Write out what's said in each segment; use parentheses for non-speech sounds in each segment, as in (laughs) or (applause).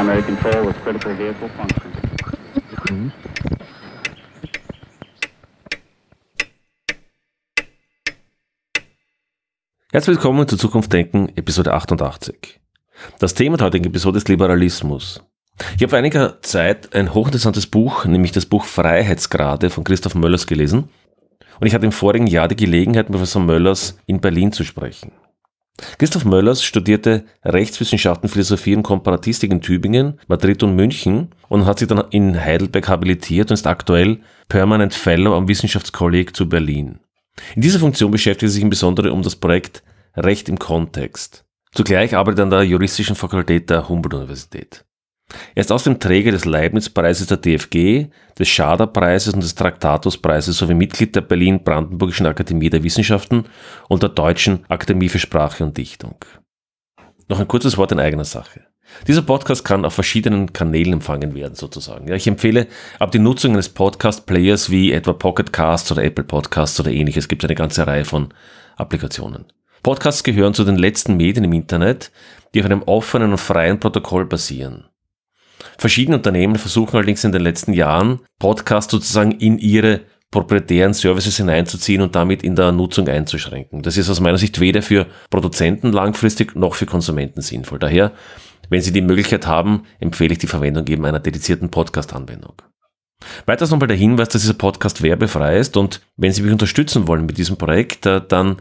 primary control with critical vehicle function. Herzlich willkommen zu Zukunft Denken, Episode 88. Das Thema der heutigen Episode ist Liberalismus. Ich habe vor einiger Zeit ein hochinteressantes Buch, nämlich das Buch Freiheitsgrade von Christoph Möllers gelesen. Und ich hatte im vorigen Jahr die Gelegenheit, mit Professor Möllers in Berlin zu sprechen. Christoph Möllers studierte Rechtswissenschaften, Philosophie und Komparatistik in Tübingen, Madrid und München und hat sich dann in Heidelberg habilitiert und ist aktuell Permanent Fellow am Wissenschaftskolleg zu Berlin. In dieser Funktion beschäftigt er sich im Besonderen um das Projekt Recht im Kontext. Zugleich arbeitet er an der juristischen Fakultät der Humboldt-Universität. Er ist außerdem Träger des Leibniz-Preises der DFG, des Schader-Preises und des Traktatus-Preises sowie Mitglied der Berlin-Brandenburgischen Akademie der Wissenschaften und der Deutschen Akademie für Sprache und Dichtung. Noch ein kurzes Wort in eigener Sache. Dieser Podcast kann auf verschiedenen Kanälen empfangen werden, sozusagen. Ja, ich empfehle ab die Nutzung eines Podcast-Players wie etwa Pocket Casts oder Apple Podcasts oder ähnliches. Es gibt eine ganze Reihe von Applikationen. Podcasts gehören zu den letzten Medien im Internet, die auf einem offenen und freien Protokoll basieren. Verschiedene Unternehmen versuchen allerdings in den letzten Jahren, Podcasts sozusagen in ihre proprietären Services hineinzuziehen und damit in der Nutzung einzuschränken. Das ist aus meiner Sicht weder für Produzenten langfristig noch für Konsumenten sinnvoll. Daher, wenn Sie die Möglichkeit haben, empfehle ich die Verwendung eben einer dedizierten Podcast-Anwendung. Weiters nochmal der Hinweis, dass dieser Podcast werbefrei ist und wenn Sie mich unterstützen wollen mit diesem Projekt, äh, dann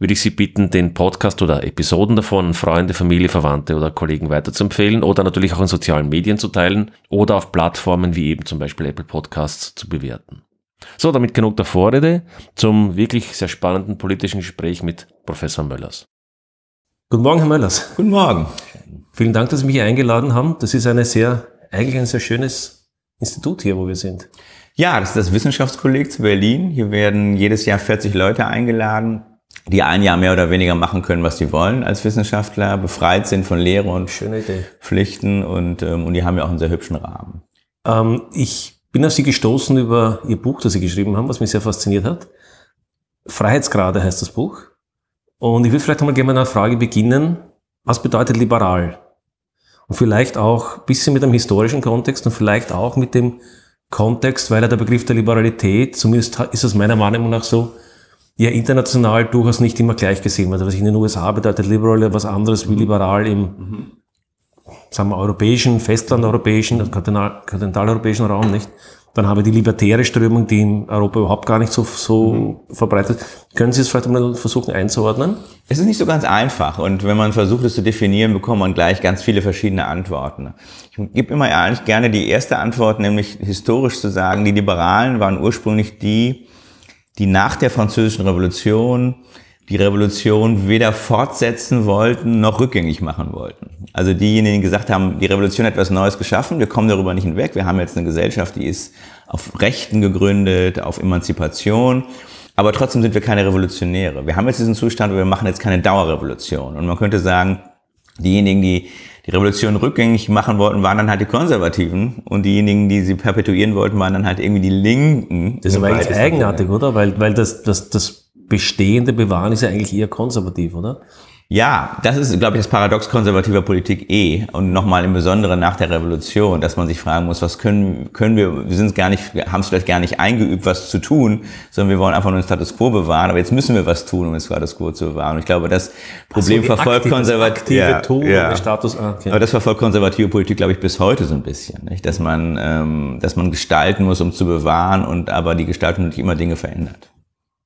würde ich Sie bitten, den Podcast oder Episoden davon Freunde, Familie, Verwandte oder Kollegen weiterzuempfehlen oder natürlich auch in sozialen Medien zu teilen oder auf Plattformen wie eben zum Beispiel Apple Podcasts zu bewerten. So, damit genug der Vorrede zum wirklich sehr spannenden politischen Gespräch mit Professor Möllers. Guten Morgen, Herr Möllers. Guten Morgen. Vielen Dank, dass Sie mich hier eingeladen haben. Das ist eine sehr, eigentlich ein sehr schönes Institut hier, wo wir sind. Ja, das ist das Wissenschaftskolleg zu Berlin. Hier werden jedes Jahr 40 Leute eingeladen, die ein Jahr mehr oder weniger machen können, was sie wollen als Wissenschaftler, befreit sind von Lehre und Pflichten und, ähm, und die haben ja auch einen sehr hübschen Rahmen. Ähm, ich bin auf Sie gestoßen über Ihr Buch, das Sie geschrieben haben, was mich sehr fasziniert hat. Freiheitsgrade heißt das Buch. Und ich will vielleicht einmal gerne mit einer Frage beginnen. Was bedeutet liberal? Und vielleicht auch ein bisschen mit einem historischen Kontext und vielleicht auch mit dem Kontext, weil ja der Begriff der Liberalität, zumindest ist es meiner Wahrnehmung nach so, ja international durchaus nicht immer gleich gesehen wird. Was in den USA bedeutet liberal was anderes wie liberal im, mhm. sagen wir, europäischen, festlandeuropäischen, kontinentaleuropäischen Raum, nicht? Dann haben wir die libertäre Strömung, die in Europa überhaupt gar nicht so, so mhm. verbreitet. Können Sie es vielleicht mal versuchen einzuordnen? Es ist nicht so ganz einfach. Und wenn man versucht, es zu definieren, bekommt man gleich ganz viele verschiedene Antworten. Ich gebe immer eigentlich gerne die erste Antwort, nämlich historisch zu sagen, die Liberalen waren ursprünglich die, die nach der Französischen Revolution die Revolution weder fortsetzen wollten noch rückgängig machen wollten. Also diejenigen, die gesagt haben, die Revolution hat etwas Neues geschaffen, wir kommen darüber nicht hinweg, wir haben jetzt eine Gesellschaft, die ist auf Rechten gegründet, auf Emanzipation, aber trotzdem sind wir keine Revolutionäre. Wir haben jetzt diesen Zustand, wir machen jetzt keine Dauerrevolution. Und man könnte sagen, diejenigen, die die Revolution rückgängig machen wollten, waren dann halt die Konservativen und diejenigen, die sie perpetuieren wollten, waren dann halt irgendwie die Linken. Das ist aber eigentlich eigenartig, oder? Weil, weil das, das, das bestehende Bewahren ist ja eigentlich eher konservativ, oder? Ja, das ist, glaube ich, das Paradox konservativer Politik eh. Und nochmal im Besonderen nach der Revolution, dass man sich fragen muss, was können, können wir, wir sind gar nicht, wir haben es vielleicht gar nicht eingeübt, was zu tun, sondern wir wollen einfach nur den Status quo bewahren. Aber jetzt müssen wir was tun, um den Status quo zu bewahren. Und ich glaube, das Problem so, verfolgt konservative ja, Tun, ja. Status, ah, okay. Aber das verfolgt konservative Politik, glaube ich, bis heute so ein bisschen. Nicht? Dass man, ähm, dass man gestalten muss, um zu bewahren und aber die Gestaltung natürlich immer Dinge verändert.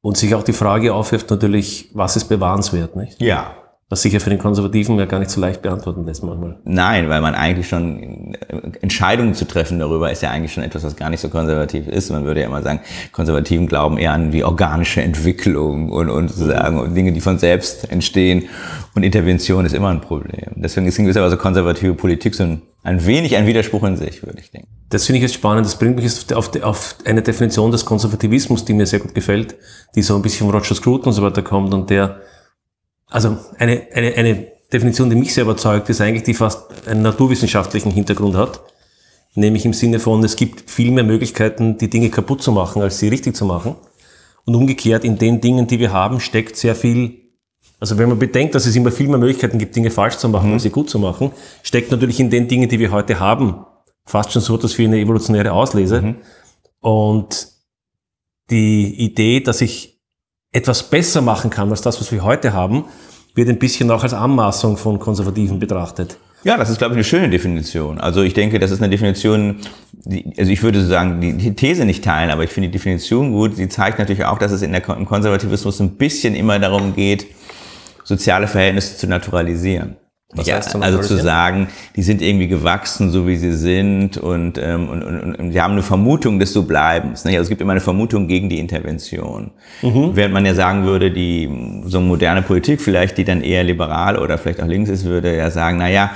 Und sich auch die Frage aufwirft natürlich, was ist bewahrenswert, nicht? Ja, was sicher für den Konservativen ja gar nicht so leicht beantworten lässt manchmal. Nein, weil man eigentlich schon Entscheidungen zu treffen darüber ist ja eigentlich schon etwas, was gar nicht so konservativ ist. Man würde ja immer sagen, Konservativen glauben eher an die organische Entwicklung und, und sozusagen und Dinge, die von selbst entstehen. Und Intervention ist immer ein Problem. Deswegen ist in gewisser Weise konservative Politik so ein, ein wenig ein Widerspruch in sich, würde ich denken. Das finde ich jetzt spannend. Das bringt mich jetzt auf, auf eine Definition des Konservativismus, die mir sehr gut gefällt, die so ein bisschen von Roger Scruton und so weiter kommt und der also eine, eine, eine Definition, die mich sehr überzeugt, ist eigentlich, die fast einen naturwissenschaftlichen Hintergrund hat. Nämlich im Sinne von, es gibt viel mehr Möglichkeiten, die Dinge kaputt zu machen, als sie richtig zu machen. Und umgekehrt, in den Dingen, die wir haben, steckt sehr viel Also wenn man bedenkt, dass es immer viel mehr Möglichkeiten gibt, Dinge falsch zu machen, als sie gut zu machen, steckt natürlich in den Dingen, die wir heute haben, fast schon so etwas wie eine evolutionäre Auslese. Und die Idee, dass ich etwas besser machen kann als das, was wir heute haben, wird ein bisschen auch als Anmaßung von Konservativen betrachtet. Ja, das ist, glaube ich, eine schöne Definition. Also ich denke, das ist eine Definition, die, also ich würde sagen, die, These nicht teilen, aber ich finde die Definition gut. Sie zeigt natürlich auch, dass es in der, im Konservativismus ein bisschen immer darum geht, soziale Verhältnisse zu naturalisieren. Was ja, also zu sagen, die sind irgendwie gewachsen, so wie sie sind und, ähm, und, und, und die haben eine Vermutung des so Bleibens. Nicht? Also es gibt immer eine Vermutung gegen die Intervention. Während man ja sagen würde, die so moderne Politik vielleicht, die dann eher liberal oder vielleicht auch links ist, würde ja sagen, na ja,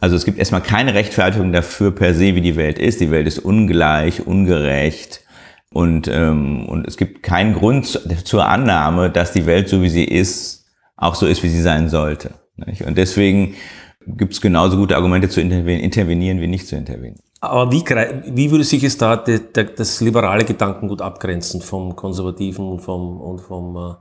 also es gibt erstmal keine Rechtfertigung dafür per se, wie die Welt ist. Die Welt ist ungleich, ungerecht. Und, ähm, und es gibt keinen Grund zu- zur Annahme, dass die Welt so wie sie ist, auch so ist, wie sie sein sollte. Und deswegen gibt es genauso gute Argumente zu interven- intervenieren, wie nicht zu intervenieren. Aber wie, wie würde sich es da das liberale Gedankengut abgrenzen vom Konservativen und vom, und vom äh,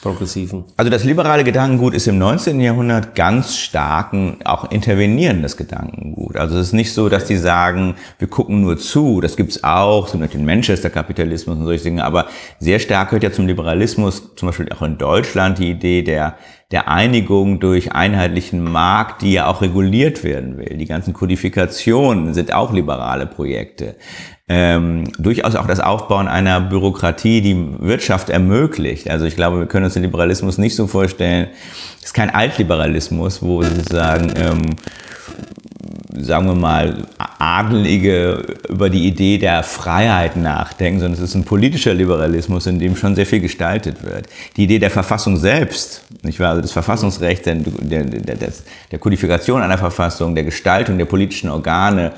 Progressiven? Also das liberale Gedankengut ist im 19. Jahrhundert ganz stark ein auch intervenierendes Gedankengut. Also es ist nicht so, dass die sagen, wir gucken nur zu, das gibt's auch, so mit dem Manchester-Kapitalismus und solche Dinge, aber sehr stark gehört ja zum Liberalismus, zum Beispiel auch in Deutschland, die Idee der, der Einigung durch einheitlichen Markt, die ja auch reguliert werden will. Die ganzen Kodifikationen sind auch liberale Projekte ähm, durchaus auch das Aufbauen einer Bürokratie, die Wirtschaft ermöglicht. Also ich glaube, wir können uns den Liberalismus nicht so vorstellen, es ist kein Altliberalismus, wo sozusagen, ähm, sagen wir mal, Adelige über die Idee der Freiheit nachdenken, sondern es ist ein politischer Liberalismus, in dem schon sehr viel gestaltet wird. Die Idee der Verfassung selbst, nicht wahr, also des Verfassungsrechts, der, der, der, der Kodifikation einer Verfassung, der Gestaltung der politischen Organe,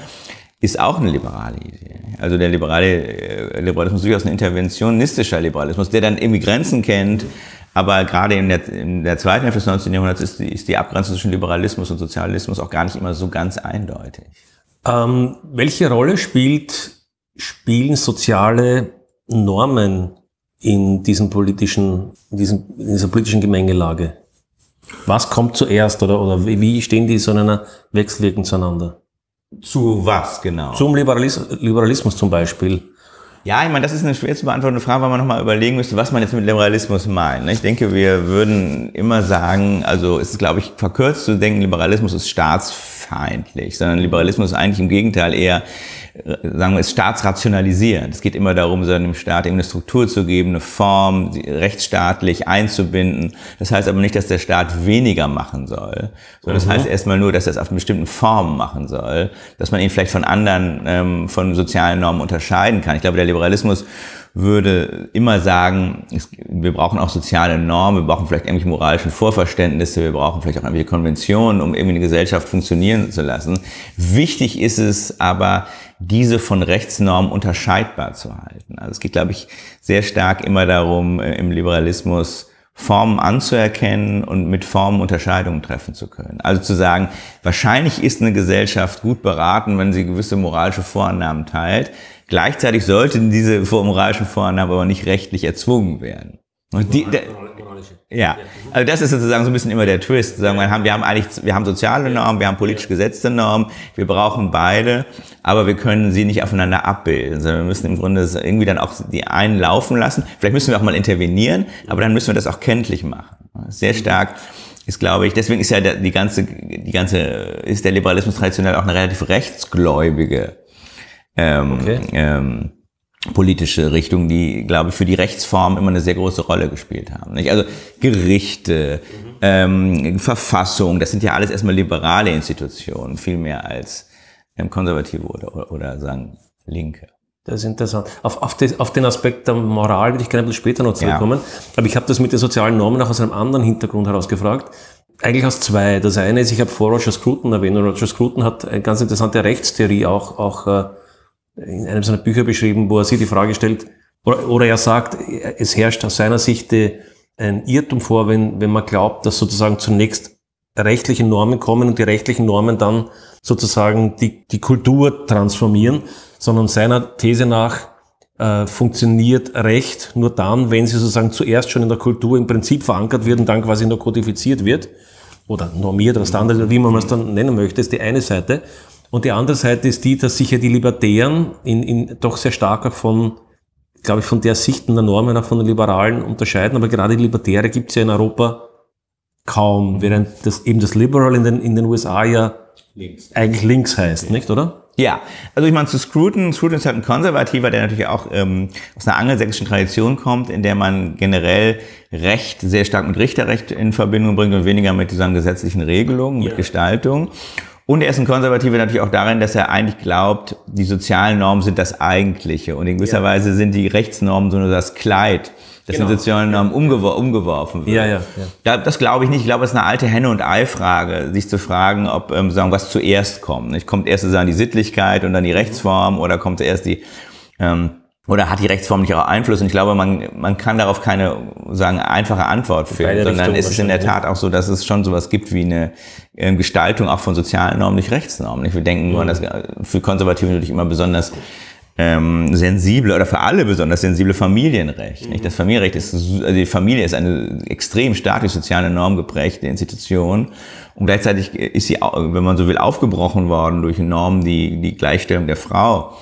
ist auch eine liberale Idee. Also der liberale äh, Liberalismus ist durchaus ein interventionistischer Liberalismus, der dann irgendwie Grenzen kennt, aber gerade in der, in der zweiten Hälfte des 19. Jahrhunderts ist die, ist die Abgrenzung zwischen Liberalismus und Sozialismus auch gar nicht immer so ganz eindeutig. Ähm, welche Rolle spielt, spielen soziale Normen in diesem politischen, in, diesem, in dieser politischen Gemengelage? Was kommt zuerst oder, oder wie stehen die so in einer Wechselwirkung zueinander? Zu was genau? Zum Liberalis Liberalismus zum Beispiel. Ja, ich meine, das ist eine schwer zu beantwortende Frage, weil man nochmal überlegen müsste, was man jetzt mit Liberalismus meint. ne? Ich denke, wir würden immer sagen, also es ist, glaube ich, verkürzt zu denken, Liberalismus ist staatsfeindlich, sondern Liberalismus ist eigentlich im Gegenteil eher, äh, sagen wir, ist staatsrationalisierend. Es geht immer darum, so einem Staat eben eine Struktur zu geben, eine Form, rechtsstaatlich einzubinden. Das heißt aber nicht, dass der Staat weniger machen soll, sondern das heißt erstmal nur, dass er es auf bestimmten Formen machen soll, dass man ihn vielleicht von anderen, ähm, von sozialen Normen unterscheiden kann. Ich glaube, der Liberalismus würde immer sagen, es, wir brauchen auch soziale Normen, wir brauchen vielleicht irgendwelche moralischen Vorverständnisse, wir brauchen vielleicht auch irgendwelche Konventionen, um irgendwie eine Gesellschaft funktionieren zu lassen. Wichtig ist es aber, diese von Rechtsnormen unterscheidbar zu halten. Also es geht, glaube ich, sehr stark immer darum, äh, im Liberalismus Formen anzuerkennen und mit Formen Unterscheidungen treffen zu können. Also zu sagen, wahrscheinlich ist eine Gesellschaft gut beraten, wenn sie gewisse moralische Vorannahmen teilt. Gleichzeitig sollten diese moralischen Vorannahmen aber nicht rechtlich erzwungen werden. Und die, der, ja, also das ist sozusagen so ein bisschen immer der Twist. Sagen wir haben, wir haben eigentlich, wir haben soziale Normen, wir haben politisch gesetzte Normen, wir brauchen beide, aber wir können sie nicht aufeinander abbilden, sondern wir müssen im Grunde irgendwie dann auch die einen laufen lassen. Vielleicht müssen wir auch mal intervenieren, aber dann müssen wir das auch kenntlich machen. Sehr stark ist, glaube ich, deswegen ist ja die ganze, die ganze, ist der Liberalismus traditionell auch eine relativ rechtsgläubige ähm, Okay. ähm, politische Richtung, die, glaube ich, für die Rechtsform immer eine sehr große Rolle gespielt haben. Nicht? Also Gerichte, ähm, Verfassung, das sind ja alles erstmal liberale Institutionen, viel mehr als ähm, konservative oder, oder, oder sagen Linke. Das ist interessant. Auf, auf, das, auf den Aspekt der Moral würde ich gerne ein bisschen später noch zurückkommen. Aber ich habe das mit den sozialen Normen auch aus einem anderen Hintergrund herausgefragt. Eigentlich aus zwei. Das eine ist, ich habe vor Roger Scruton erwähnt. Und Roger Scruton hat eine ganz interessante Rechtstheorie auch, auch äh, in einem seiner Bücher beschrieben, wo er sich die Frage stellt, oder, oder er sagt, es herrscht aus seiner Sicht äh, ein Irrtum vor, wenn, wenn man glaubt, dass sozusagen zunächst rechtliche Normen kommen und die rechtlichen Normen dann sozusagen die, die Kultur transformieren, sondern seiner These nach äh, funktioniert Recht nur dann, wenn sie sozusagen zuerst schon in der Kultur im Prinzip verankert wird und dann quasi nur kodifiziert wird oder normiert oder standard, wie man es dann nennen möchte, ist die eine Seite. Und die andere Seite ist die, dass sich ja die Libertären in, in doch sehr stark auch von, glaube ich, von der Sicht und der Normen auch von den Liberalen unterscheiden. Aber gerade die Libertäre gibt es ja in Europa kaum, während das eben das Liberal in den, in den USA ja links. eigentlich links heißt, nicht, oder? Ja, also ich meine zu Scruton, Scruton ist halt ein Konservativer, der natürlich auch ähm, aus einer angelsächsischen Tradition kommt, in der man generell Recht sehr stark mit Richterrecht in Verbindung bringt und weniger mit dieser gesetzlichen Regelung, mit ja. Gestaltung. Und er ist ein Konservativer natürlich auch darin, dass er eigentlich glaubt, die sozialen Normen sind das Eigentliche und in gewisser ja. Weise sind die Rechtsnormen so nur das Kleid dass genau. sozialen Normen umgewor umgeworfen wird. Ja, ja, ja. Das glaube ich nicht. Ich glaube, es ist eine alte Henne- und Ei-Frage, sich zu fragen, ob ähm, sagen, was zuerst kommt. Nicht? Kommt erst sozusagen die Sittlichkeit und dann die Rechtsform oder kommt erst die ähm, oder hat die Rechtsform nicht auch Einfluss? Und ich glaube, man, man kann darauf keine sagen einfache Antwort finden, sondern ist es in der Tat auch so, dass es schon sowas gibt wie eine äh, Gestaltung auch von sozialen Normen durch Rechtsnormen. Wir denken nur an das für Konservative natürlich immer besonders ähm, sensible oder für alle besonders sensible Familienrecht. Nicht? Das Familienrecht ist, also die Familie ist eine extrem stark durch soziale Norm geprägte Institution und gleichzeitig ist sie, wenn man so will, aufgebrochen worden durch Normen, die die Gleichstellung der Frau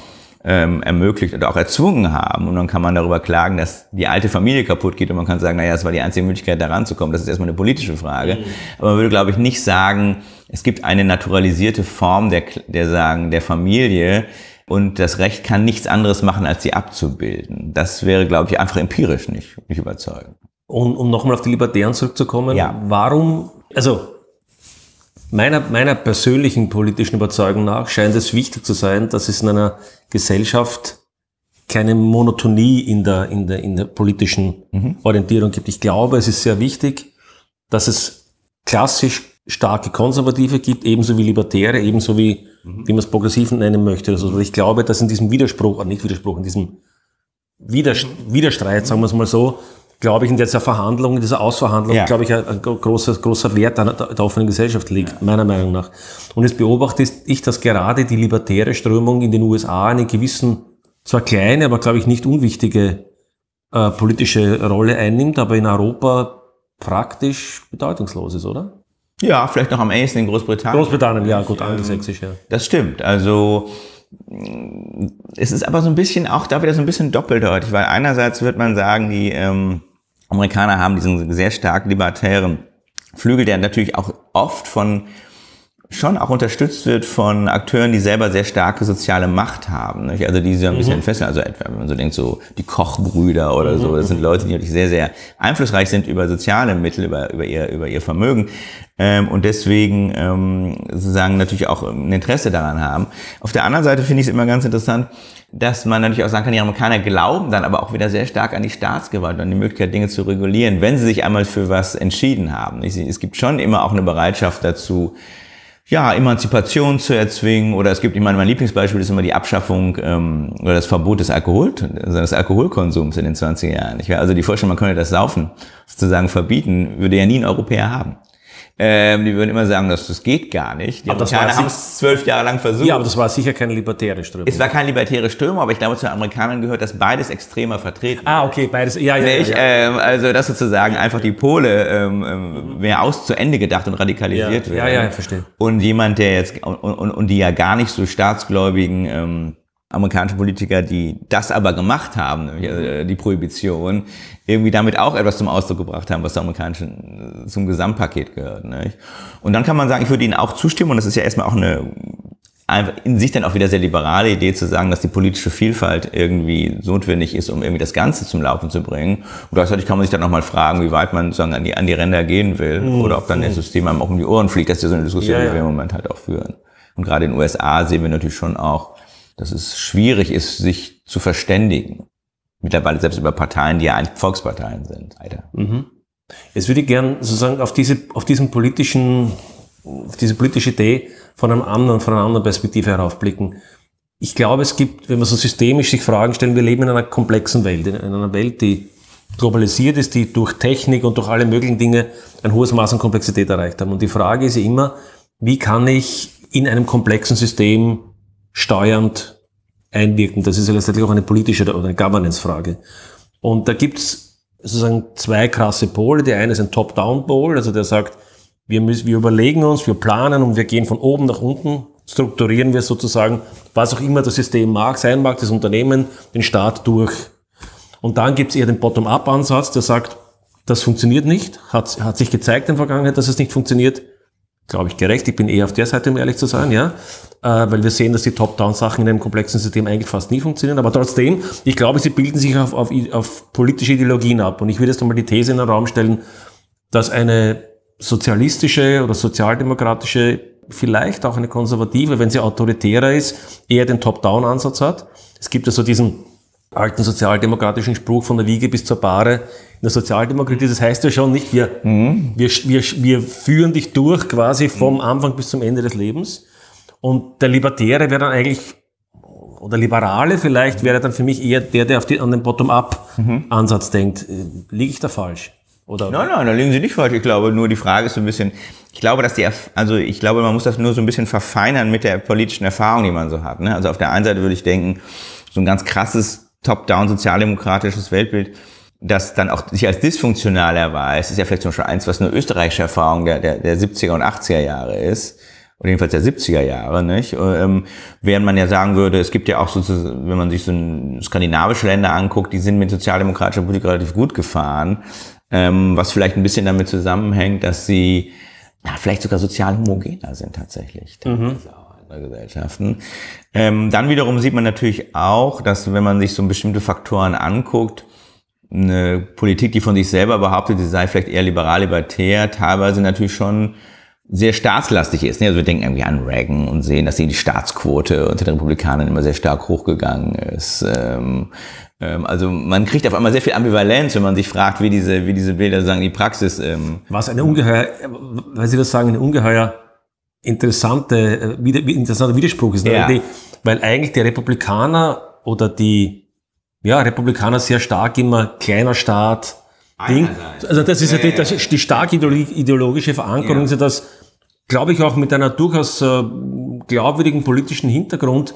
ähm, ermöglicht oder auch erzwungen haben. Und dann kann man darüber klagen, dass die alte Familie kaputt geht und man kann sagen, naja, das war die einzige Möglichkeit, da ranzukommen. Das ist erstmal eine politische Frage. Mhm. Aber man würde, glaube ich, nicht sagen, es gibt eine naturalisierte Form der, der sagen, der Familie, und das Recht kann nichts anderes machen, als sie abzubilden. Das wäre, glaube ich, einfach empirisch nicht, nicht überzeugend. Und um nochmal auf die Libertären zurückzukommen, ja. warum, also meiner, meiner persönlichen politischen Überzeugung nach scheint es wichtig zu sein, dass es in einer Gesellschaft keine Monotonie in der, in der, in der politischen mhm. Orientierung gibt. Ich glaube, es ist sehr wichtig, dass es klassisch starke Konservative gibt, ebenso wie Libertäre, ebenso wie, mhm. wie man es Progressiven nennen möchte. Also ich glaube, dass in diesem Widerspruch, äh, nicht Widerspruch, in diesem Widers Widerstreit, sagen wir es mal so, glaube ich, in dieser Verhandlung, in dieser Ausverhandlung, ja. glaube ich, ein, ein, großer, großer Wert an der, der offenen Gesellschaft liegt, ja. meiner Meinung nach. Und jetzt beobachte ich, dass gerade die libertäre Strömung in den USA eine gewissen, zwar kleine, aber glaube ich nicht unwichtige äh, politische Rolle einnimmt, aber in Europa praktisch bedeutungslos ist, oder? Ja, vielleicht noch am ehesten in Großbritannien. Großbritannien, ja, gut, angelsächsisch, ja. Das stimmt. Also es ist aber so ein bisschen auch da wieder so ein bisschen doppeldeutig, weil einerseits wird man sagen, die ähm, Amerikaner haben diesen sehr stark libertären Flügel, der natürlich auch oft von schon auch unterstützt wird von Akteuren, die selber sehr starke soziale Macht haben. Nicht? Also die so ein bisschen mhm. fesseln. Also etwa, wenn man so denkt, so die Kochbrüder oder mhm. so, das sind Leute, die natürlich sehr, sehr einflussreich sind über soziale Mittel, über, über, ihr, über ihr Vermögen ähm, und deswegen ähm, sozusagen natürlich auch ein Interesse daran haben. Auf der anderen Seite finde ich es immer ganz interessant, dass man natürlich auch sagen kann, die Amerikaner glauben dann aber auch wieder sehr stark an die Staatsgewalt und an die Möglichkeit, Dinge zu regulieren, wenn sie sich einmal für was entschieden haben. Es gibt schon immer auch eine Bereitschaft dazu, ja, Emanzipation zu erzwingen oder es gibt, ich meine, mein Lieblingsbeispiel ist immer die Abschaffung ähm, oder das Verbot des Alkohol, also des Alkoholkonsums in den 20er Jahren. Ich, also die Vorstellung, man könnte das Saufen sozusagen verbieten, würde ja nie ein Europäer haben. Ähm, die würden immer sagen, dass das geht gar nicht. Die aber Amerikaner haben es zwölf Jahre lang versucht. Ja, aber das war sicher keine libertäre Strömung. Es war keine libertäre Strömung, aber ich glaube, zu den Amerikanern gehört, dass beides extremer vertreten Ah, okay, beides, ja, ja. Nicht? ja, ja. Ähm, also, dass sozusagen einfach die Pole ähm, ähm, mehr aus zu Ende gedacht und radikalisiert ja, werden. Ja, ja, verstehe. Und jemand, der jetzt, und, und, und die ja gar nicht so staatsgläubigen ähm, amerikanische Politiker, die das aber gemacht haben, äh, die Prohibition, irgendwie damit auch etwas zum Ausdruck gebracht haben, was zum amerikanischen, zum Gesamtpaket gehört. Nicht? Und dann kann man sagen, ich würde Ihnen auch zustimmen, und das ist ja erstmal auch eine in sich dann auch wieder sehr liberale Idee zu sagen, dass die politische Vielfalt irgendwie notwendig ist, um irgendwie das Ganze zum Laufen zu bringen. Und gleichzeitig kann man sich dann nochmal fragen, wie weit man sozusagen an die, an die Ränder gehen will mhm. oder ob dann das System einem auch um die Ohren fliegt. Das ist ja so eine Diskussion, ja, ja. die wir im Moment halt auch führen. Und gerade in den USA sehen wir natürlich schon auch, dass es schwierig ist, sich zu verständigen. Mittlerweile selbst über Parteien, die ja eigentlich Volksparteien sind. Leider. Mhm. Jetzt würde ich gern sozusagen auf diese, auf diesen politischen, auf diese politische Idee von einem anderen, von einer anderen Perspektive heraufblicken. Ich glaube, es gibt, wenn man so systemisch sich Fragen stellen, wir leben in einer komplexen Welt, in einer Welt, die globalisiert ist, die durch Technik und durch alle möglichen Dinge ein hohes Maß an Komplexität erreicht haben. Und die Frage ist immer, wie kann ich in einem komplexen System steuernd einwirken. Das ist ja letztendlich auch eine politische oder eine Governance-Frage. Und da gibt's sozusagen zwei krasse Pole. Der eine ist ein Top-Down-Pol, also der sagt, wir, müssen, wir überlegen uns, wir planen und wir gehen von oben nach unten, strukturieren wir sozusagen, was auch immer das System mag, sein mag, das Unternehmen, den Staat durch. Und dann gibt's eher den Bottom-up-Ansatz, der sagt, das funktioniert nicht, hat, hat sich gezeigt in der Vergangenheit, dass es nicht funktioniert. Glaube ich gerecht, ich bin eher auf der Seite, um ehrlich zu sein, ja. Äh, weil wir sehen, dass die Top-Down-Sachen in einem komplexen System eigentlich fast nie funktionieren. Aber trotzdem, ich glaube, sie bilden sich auf, auf, auf politische Ideologien ab. Und ich würde jetzt einmal die These in den Raum stellen, dass eine sozialistische oder sozialdemokratische, vielleicht auch eine konservative, wenn sie autoritärer ist, eher den Top-Down-Ansatz hat. Es gibt ja so diesen alten sozialdemokratischen Spruch von der Wiege bis zur Bahre in der Sozialdemokratie. Das heißt ja schon nicht, wir, mhm. wir, wir, wir führen dich durch quasi vom Anfang bis zum Ende des Lebens. Und der Libertäre wäre dann eigentlich, oder Liberale vielleicht, wäre dann für mich eher der, der die, an den Bottom-up-Ansatz mhm. denkt. Liege ich da falsch? Oder? Nein, nein, da liegen Sie nicht falsch. Ich glaube, nur die Frage ist so ein bisschen, ich glaube, dass die, also ich glaube, man muss das nur so ein bisschen verfeinern mit der politischen Erfahrung, die man so hat. Ne? Also auf der einen Seite würde ich denken, so ein ganz krasses Top-down sozialdemokratisches Weltbild, das dann auch sich als dysfunktional erweist, ist ja vielleicht zum Beispiel eins, was eine österreichische Erfahrung der, der, der 70er und 80er Jahre ist oder jedenfalls der 70er Jahre, nicht? Ähm, während man ja sagen würde, es gibt ja auch sozusagen, wenn man sich so skandinavische Länder anguckt, die sind mit sozialdemokratischer Politik relativ gut gefahren ähm, was vielleicht ein bisschen damit zusammenhängt, dass sie ja, vielleicht sogar sozial homogener sind tatsächlich. Mhm. Gesellschaften. Ähm, dann wiederum sieht man natürlich auch, dass wenn man sich so bestimmte Faktoren anguckt, eine Politik, die von sich selber behauptet, sie sei vielleicht eher liberal-libertär, teilweise natürlich schon sehr staatslastig ist. Also wir denken irgendwie an Reagan und sehen, dass die Staatsquote unter den Republikanern immer sehr stark hochgegangen ist. Ähm, ähm, also man kriegt auf einmal sehr viel Ambivalenz, wenn man sich fragt, wie diese, wie diese Bilder sagen, die Praxis. Ähm Was eine ungeheuer, weil Sie das sagen, eine ungeheuer interessante, äh, interessanter Widerspruch ist. Ne? Ja. Weil eigentlich die Republikaner oder die ja, Republikaner sehr stark immer kleiner Staat, Ding. Also das ist ja, die, das die starke ideologische Verankerung, ja. das glaube ich auch mit einer durchaus äh, glaubwürdigen politischen Hintergrund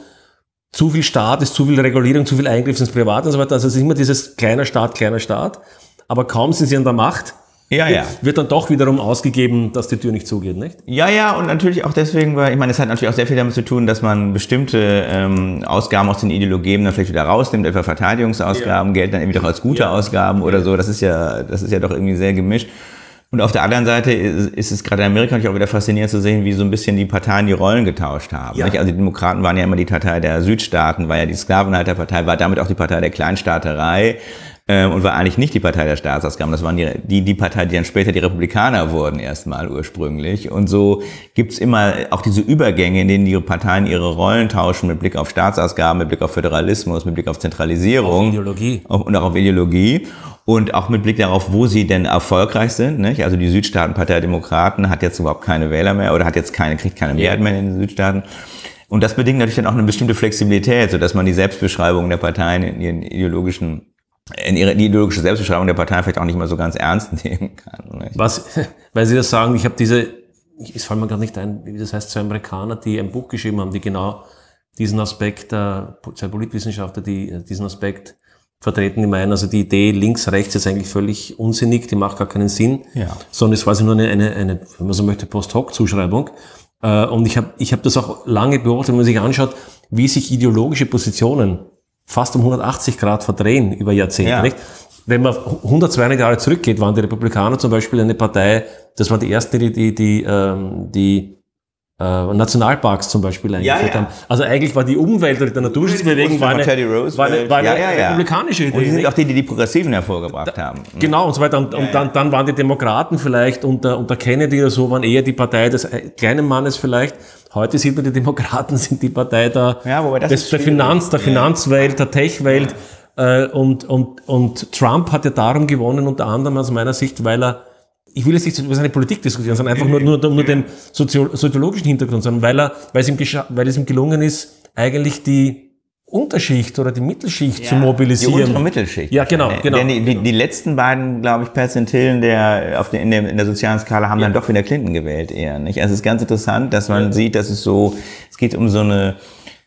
zu viel Staat ist zu viel Regulierung, zu viel Eingriff ins Privat und so weiter. Also es ist immer dieses kleiner Staat, kleiner Staat. Aber kaum sind sie an der Macht, ja, ja. wird dann doch wiederum ausgegeben, dass die Tür nicht zugeht, nicht? Ja, ja, und natürlich auch deswegen, weil ich meine, es hat natürlich auch sehr viel damit zu tun, dass man bestimmte ähm, Ausgaben aus den Ideologien dann vielleicht wieder rausnimmt, etwa Verteidigungsausgaben, ja. Geld dann irgendwie doch als gute ja. Ausgaben oder so. Das ist ja, das ist ja doch irgendwie sehr gemischt. Und auf der anderen Seite ist es gerade in Amerika natürlich auch wieder faszinierend zu sehen, wie so ein bisschen die Parteien die Rollen getauscht haben. Ja. Also die Demokraten waren ja immer die Partei der Südstaaten, war ja die Sklavenhalterpartei, war damit auch die Partei der Kleinstaaterei und war eigentlich nicht die Partei der Staatsausgaben. Das waren die, die, die Partei, die dann später die Republikaner wurden erstmal ursprünglich. Und so gibt's immer auch diese Übergänge, in denen die Parteien ihre Rollen tauschen mit Blick auf Staatsausgaben, mit Blick auf Föderalismus, mit Blick auf Zentralisierung. Auf Ideologie. und auch auf Ideologie und auch mit Blick darauf, wo sie denn erfolgreich sind. Nicht? Also die Südstaatenpartei der Demokraten hat jetzt überhaupt keine Wähler mehr oder hat jetzt keine, kriegt keine Mehrheit mehr in den Südstaaten. Und das bedingt natürlich dann auch eine bestimmte Flexibilität, so dass man die Selbstbeschreibung der Parteien in ihren ideologischen in ihre ideologische Selbstbeschreibung der Parteien vielleicht auch nicht mal so ganz ernst (laughs) nehmen kann. Nicht? Was, weil Sie das sagen, ich habe diese, es fällt mir gar nicht ein, wie das heißt, zwei Amerikaner, die ein Buch geschrieben haben, die genau diesen Aspekt, äh, zwei Politwissenschaftler, die äh, diesen Aspekt vertreten, die meinen, also die Idee links, rechts ist eigentlich völlig unsinnig, die macht gar keinen Sinn, ja. sondern es war quasi nur eine, eine, eine, wenn man so möchte, Post-Hoc-Zuschreibung. Äh, und ich habe ich hab das auch lange beobachtet, wenn man sich anschaut, wie sich ideologische Positionen fast um 180 Grad verdrehen über Jahrzehnte. Ja. Nicht? Wenn man 100, 200 Jahre zurückgeht, waren die Republikaner zum Beispiel eine Partei, das waren die ersten, die, die, die, ähm, die äh, Nationalparks zum Beispiel eingeführt ja, ja. haben. Also eigentlich war die Umwelt- oder der Naturschutzbewegung war eine, war eine, war eine ja, republikanische Idee. Und die sind auch die, die die Progressiven hervorgebracht da, haben. Genau und so weiter. Und, und dann, dann waren die Demokraten vielleicht unter, unter Kennedy oder so, waren eher die Partei des äh, kleinen Mannes vielleicht. Heute sieht man, die Demokraten sind die Partei der, des, der Finanz, der Finanzwelt, der Techwelt. Äh, und, und, und Trump hat ja darum gewonnen, unter anderem aus meiner Sicht, weil er ich will jetzt nicht über seine Politik diskutieren, sondern einfach nur, nur, nur den soziologischen Hintergrund, sondern weil, er, weil, es ihm weil es ihm gelungen ist, eigentlich die Unterschicht oder die Mittelschicht ja, zu mobilisieren. Die untere Mittelschicht. Ja, genau, genau. Denn die, die, die letzten beiden, glaube ich, Perzentillen der, auf der, in, der, in der sozialen Skala haben ja. dann doch wieder Clinton gewählt eher. Nicht? Also es ist ganz interessant, dass man ja. sieht, dass es so, es geht um so eine,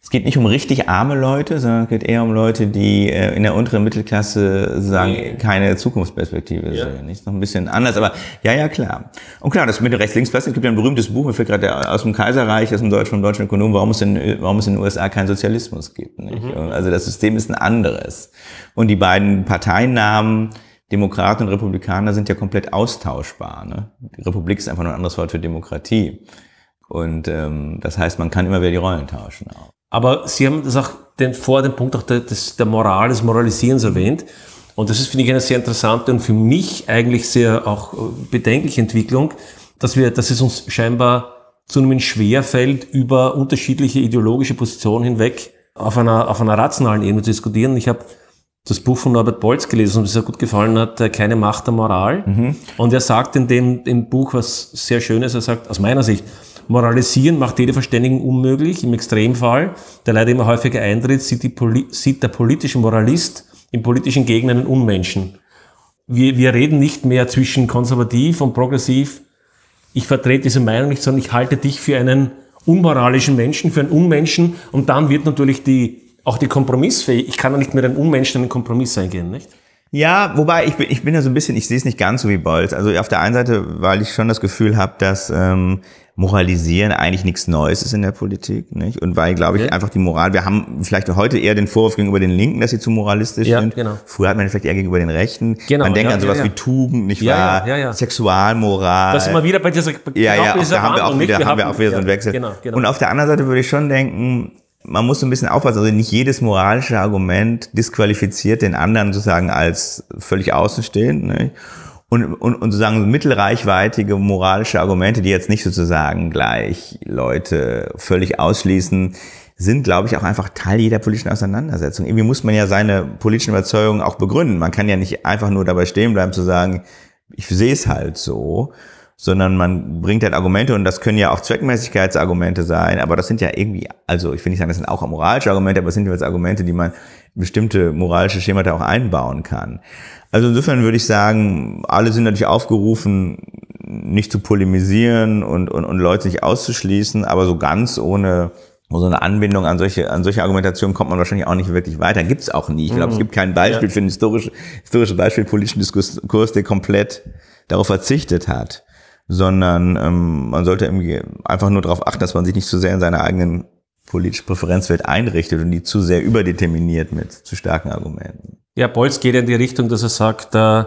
es geht nicht um richtig arme Leute, sondern es geht eher um Leute, die äh, in der unteren Mittelklasse sagen, keine Zukunftsperspektive Ja. sehen. Ist noch ein bisschen anders, aber ja, ja, klar. Und klar, das mit der Rechts-Links-Plastik, es gibt ja ein berühmtes Buch, mir fällt gerade aus dem Kaiserreich, aus dem Deutschen, vom deutschen Ökonom, warum es in, warum es in den USA keinen Sozialismus gibt. Nicht? Und Also das System ist ein anderes. Und die beiden Parteinamen, Demokraten und Republikaner, sind ja komplett austauschbar. Ne? Die Republik ist einfach nur ein anderes Wort für Demokratie. Und ähm, das heißt, man kann immer wieder die Rollen tauschen. Auch. Aber Sie haben das auch den, vor dem Punkt auch der, des, der Moral, des Moralisierens erwähnt. Und das ist, finde ich, eine sehr interessante und für mich eigentlich sehr auch äh, bedenkliche Entwicklung, dass wir, dass es uns scheinbar zunehmend schwer fällt, über unterschiedliche ideologische Positionen hinweg auf einer, auf einer rationalen Ebene zu diskutieren. Ich habe das Buch von Norbert Bolz gelesen und mir sehr gut gefallen hat, äh, Keine Macht der Moral. Und er sagt in dem, dem Buch was sehr Schönes, er sagt, aus meiner Sicht, Moralisieren macht jede Verständigung unmöglich. Im Extremfall, der leider immer häufiger eintritt, sieht, Poli sieht der politische Moralist im politischen Gegner einen Unmenschen. Wir, wir reden nicht mehr zwischen konservativ und progressiv. Ich vertrete diese Meinung nicht, sondern ich halte dich für einen unmoralischen Menschen, für einen Unmenschen. Und dann wird natürlich die, auch die Kompromissfähig. Ich kann ja nicht mit einem Unmenschen einen Kompromiss eingehen, nicht? Ja, wobei ich bin, ich bin ja so ein bisschen, ich sehe es nicht ganz so wie Bolz. Also auf der einen Seite, weil ich schon das Gefühl habe, dass ähm, Moralisieren eigentlich nichts Neues ist in der Politik, nicht? Und weil, glaube ich, Ja. einfach die Moral, wir haben vielleicht heute eher den Vorwurf gegenüber den Linken, dass sie zu moralistisch Ja, sind. genau. Früher hat man vielleicht eher gegenüber den Rechten. Genau, man denkt ja, an sowas ja, ja. wie Tugend, nicht Ja, wahr? ja, ja, ja. Sexualmoral. Das immer wieder bei dieser, Ja, genau ja, bei auch, dieser da haben wir auch wieder, nicht? haben wir auch wieder so einen ja, Wechsel. Genau, genau. Und auf der anderen Seite würde ich schon denken, man muss so ein bisschen aufpassen, also nicht jedes moralische Argument disqualifiziert den anderen sozusagen als völlig außenstehend. Ne? Und, und, und sozusagen mittelreichweitige moralische Argumente, die jetzt nicht sozusagen gleich Leute völlig ausschließen, sind, glaube ich, auch einfach Teil jeder politischen Auseinandersetzung. Irgendwie muss man ja seine politischen Überzeugungen auch begründen. Man kann ja nicht einfach nur dabei stehen bleiben zu sagen, ich sehe es halt so, sondern man bringt halt Argumente und das können ja auch Zweckmäßigkeitsargumente sein, aber das sind ja irgendwie, also ich will nicht sagen, das sind auch moralische Argumente, aber es sind jetzt Argumente, die man bestimmte moralische Schemata auch einbauen kann. Also insofern würde ich sagen, alle sind natürlich aufgerufen, nicht zu polemisieren und, und, und Leute nicht auszuschließen, aber so ganz ohne so eine Anbindung an solche, an solche Argumentationen kommt man wahrscheinlich auch nicht wirklich weiter. Gibt es auch nie. Ich glaube, es gibt kein Beispiel für ein historisches historische Beispiel politischen Diskurs, der komplett darauf verzichtet hat sondern ähm, man sollte einfach nur darauf achten, dass man sich nicht zu sehr in seiner eigenen politischen Präferenzwelt einrichtet und die zu sehr überdeterminiert mit zu starken Argumenten. Ja, Bolz geht in die Richtung, dass er sagt, äh,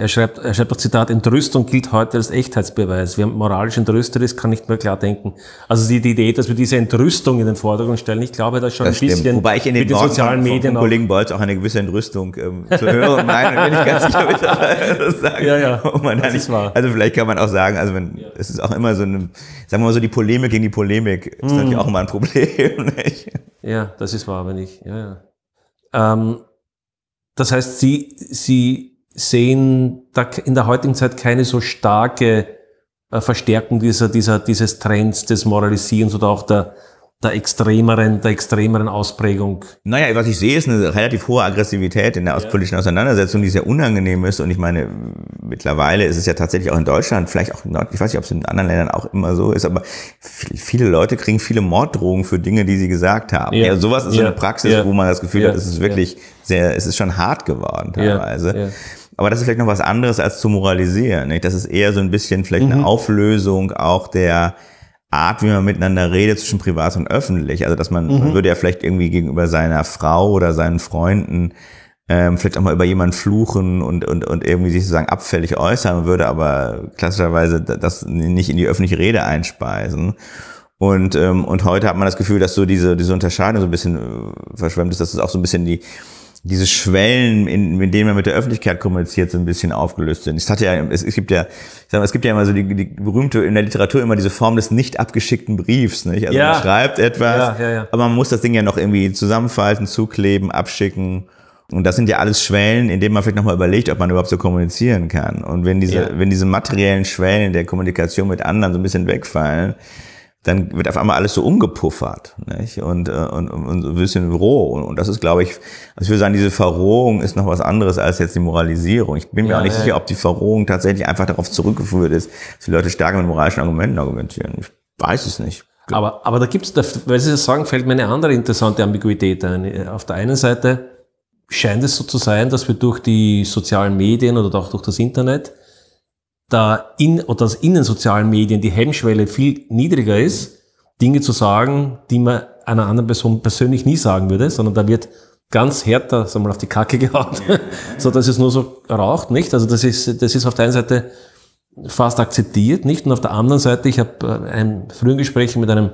er schreibt, er schreibt auch Zitat, Entrüstung gilt heute als Echtheitsbeweis. Wer moralisch entrüstet ist, kann nicht mehr klar denken. Also die, die Idee, dass wir diese Entrüstung in den Vordergrund stellen, ich glaube, das schon Das ein bisschen stimmt. Wobei ich in den mit den sozialen von, von, Medien auch, Kollegen Bolz auch eine gewisse Entrüstung ähm, zu hören meine, bin ich ganz sicher, (laughs) das sagen. Ja, ja. Und man da Das nicht, ist wahr. Also vielleicht kann man auch sagen, also wenn, es ist auch immer so eine, sagen wir mal so, die Polemik gegen die Polemik ist Mhm. natürlich auch immer ein Problem. (laughs) Nicht? Ja, das ist wahr, wenn ich, ja, ja. Ähm, das heißt, Sie, Sie sehen da in der heutigen Zeit keine so starke äh, Verstärkung dieser, dieser, dieses Trends des Moralisierens oder auch der, der extremeren, der extremeren Ausprägung. Naja, was ich sehe, ist eine relativ hohe Aggressivität in der politischen Auseinandersetzung, die sehr unangenehm ist. Und ich meine, mittlerweile ist es ja tatsächlich auch in Deutschland, vielleicht auch, in Nord- ich weiß nicht, ob es in anderen Ländern auch immer so ist, aber viele Leute kriegen viele Morddrohungen für Dinge, die sie gesagt haben. Ja. Ja, sowas ist so Ja. eine Praxis, Ja. wo man das Gefühl Ja. hat, es ist wirklich sehr, es ist schon hart geworden Ja. teilweise. Aber das ist vielleicht noch was anderes als zu moralisieren. Nicht? Das ist eher so ein bisschen vielleicht Mhm. eine Auflösung auch der Art, wie man miteinander redet zwischen privat und öffentlich. Also dass man, Mhm. man würde ja vielleicht irgendwie gegenüber seiner Frau oder seinen Freunden ähm, vielleicht auch mal über jemanden fluchen und, und, und irgendwie sich sozusagen abfällig äußern, man würde aber klassischerweise das nicht in die öffentliche Rede einspeisen. Und, ähm, und heute hat man das Gefühl, dass so diese, diese Unterscheidung so ein bisschen äh, verschwemmt ist, dass es auch so ein bisschen die, diese Schwellen, in, mit denen man mit der Öffentlichkeit kommuniziert, so ein bisschen aufgelöst sind. Es hat ja, es, es gibt ja, ich sag mal, es gibt ja immer so die, die berühmte in der Literatur immer diese Form des nicht abgeschickten Briefs, nicht? Also Ja. man schreibt etwas, Ja, ja, ja. aber man muss das Ding ja noch irgendwie zusammenfalten, zukleben, abschicken. Und das sind ja alles Schwellen, in denen man vielleicht nochmal überlegt, ob man überhaupt so kommunizieren kann. Und wenn diese, Ja. wenn diese materiellen Schwellen der Kommunikation mit anderen so ein bisschen wegfallen, dann wird auf einmal alles so umgepuffert nicht? Und, äh, und, und so ein bisschen roh. Und, das ist, glaube ich, also ich würde sagen, diese Verrohung ist noch was anderes als jetzt die Moralisierung. Ich bin mir Ja, auch nicht ja, sicher, ob die Verrohung tatsächlich einfach darauf zurückgeführt ist, dass die Leute stärker mit moralischen Argumenten argumentieren. Ich weiß es nicht. Aber, aber da gibt's, da, weil Sie das sagen, fällt mir eine andere interessante Ambiguität ein. Auf der einen Seite scheint es so zu sein, dass wir durch die sozialen Medien oder auch durch das Internet da in, oder dass in den sozialen Medien die Hemmschwelle viel niedriger ist, Dinge zu sagen, die man einer anderen Person persönlich nie sagen würde, sondern da wird ganz härter, sagen wir mal, auf die Kacke (laughs) gehauen, so dass es nur so raucht, nicht? Also das ist, das ist auf der einen Seite fast akzeptiert, nicht? Und auf der anderen Seite, ich habe äh, ein frühen Gespräch mit einem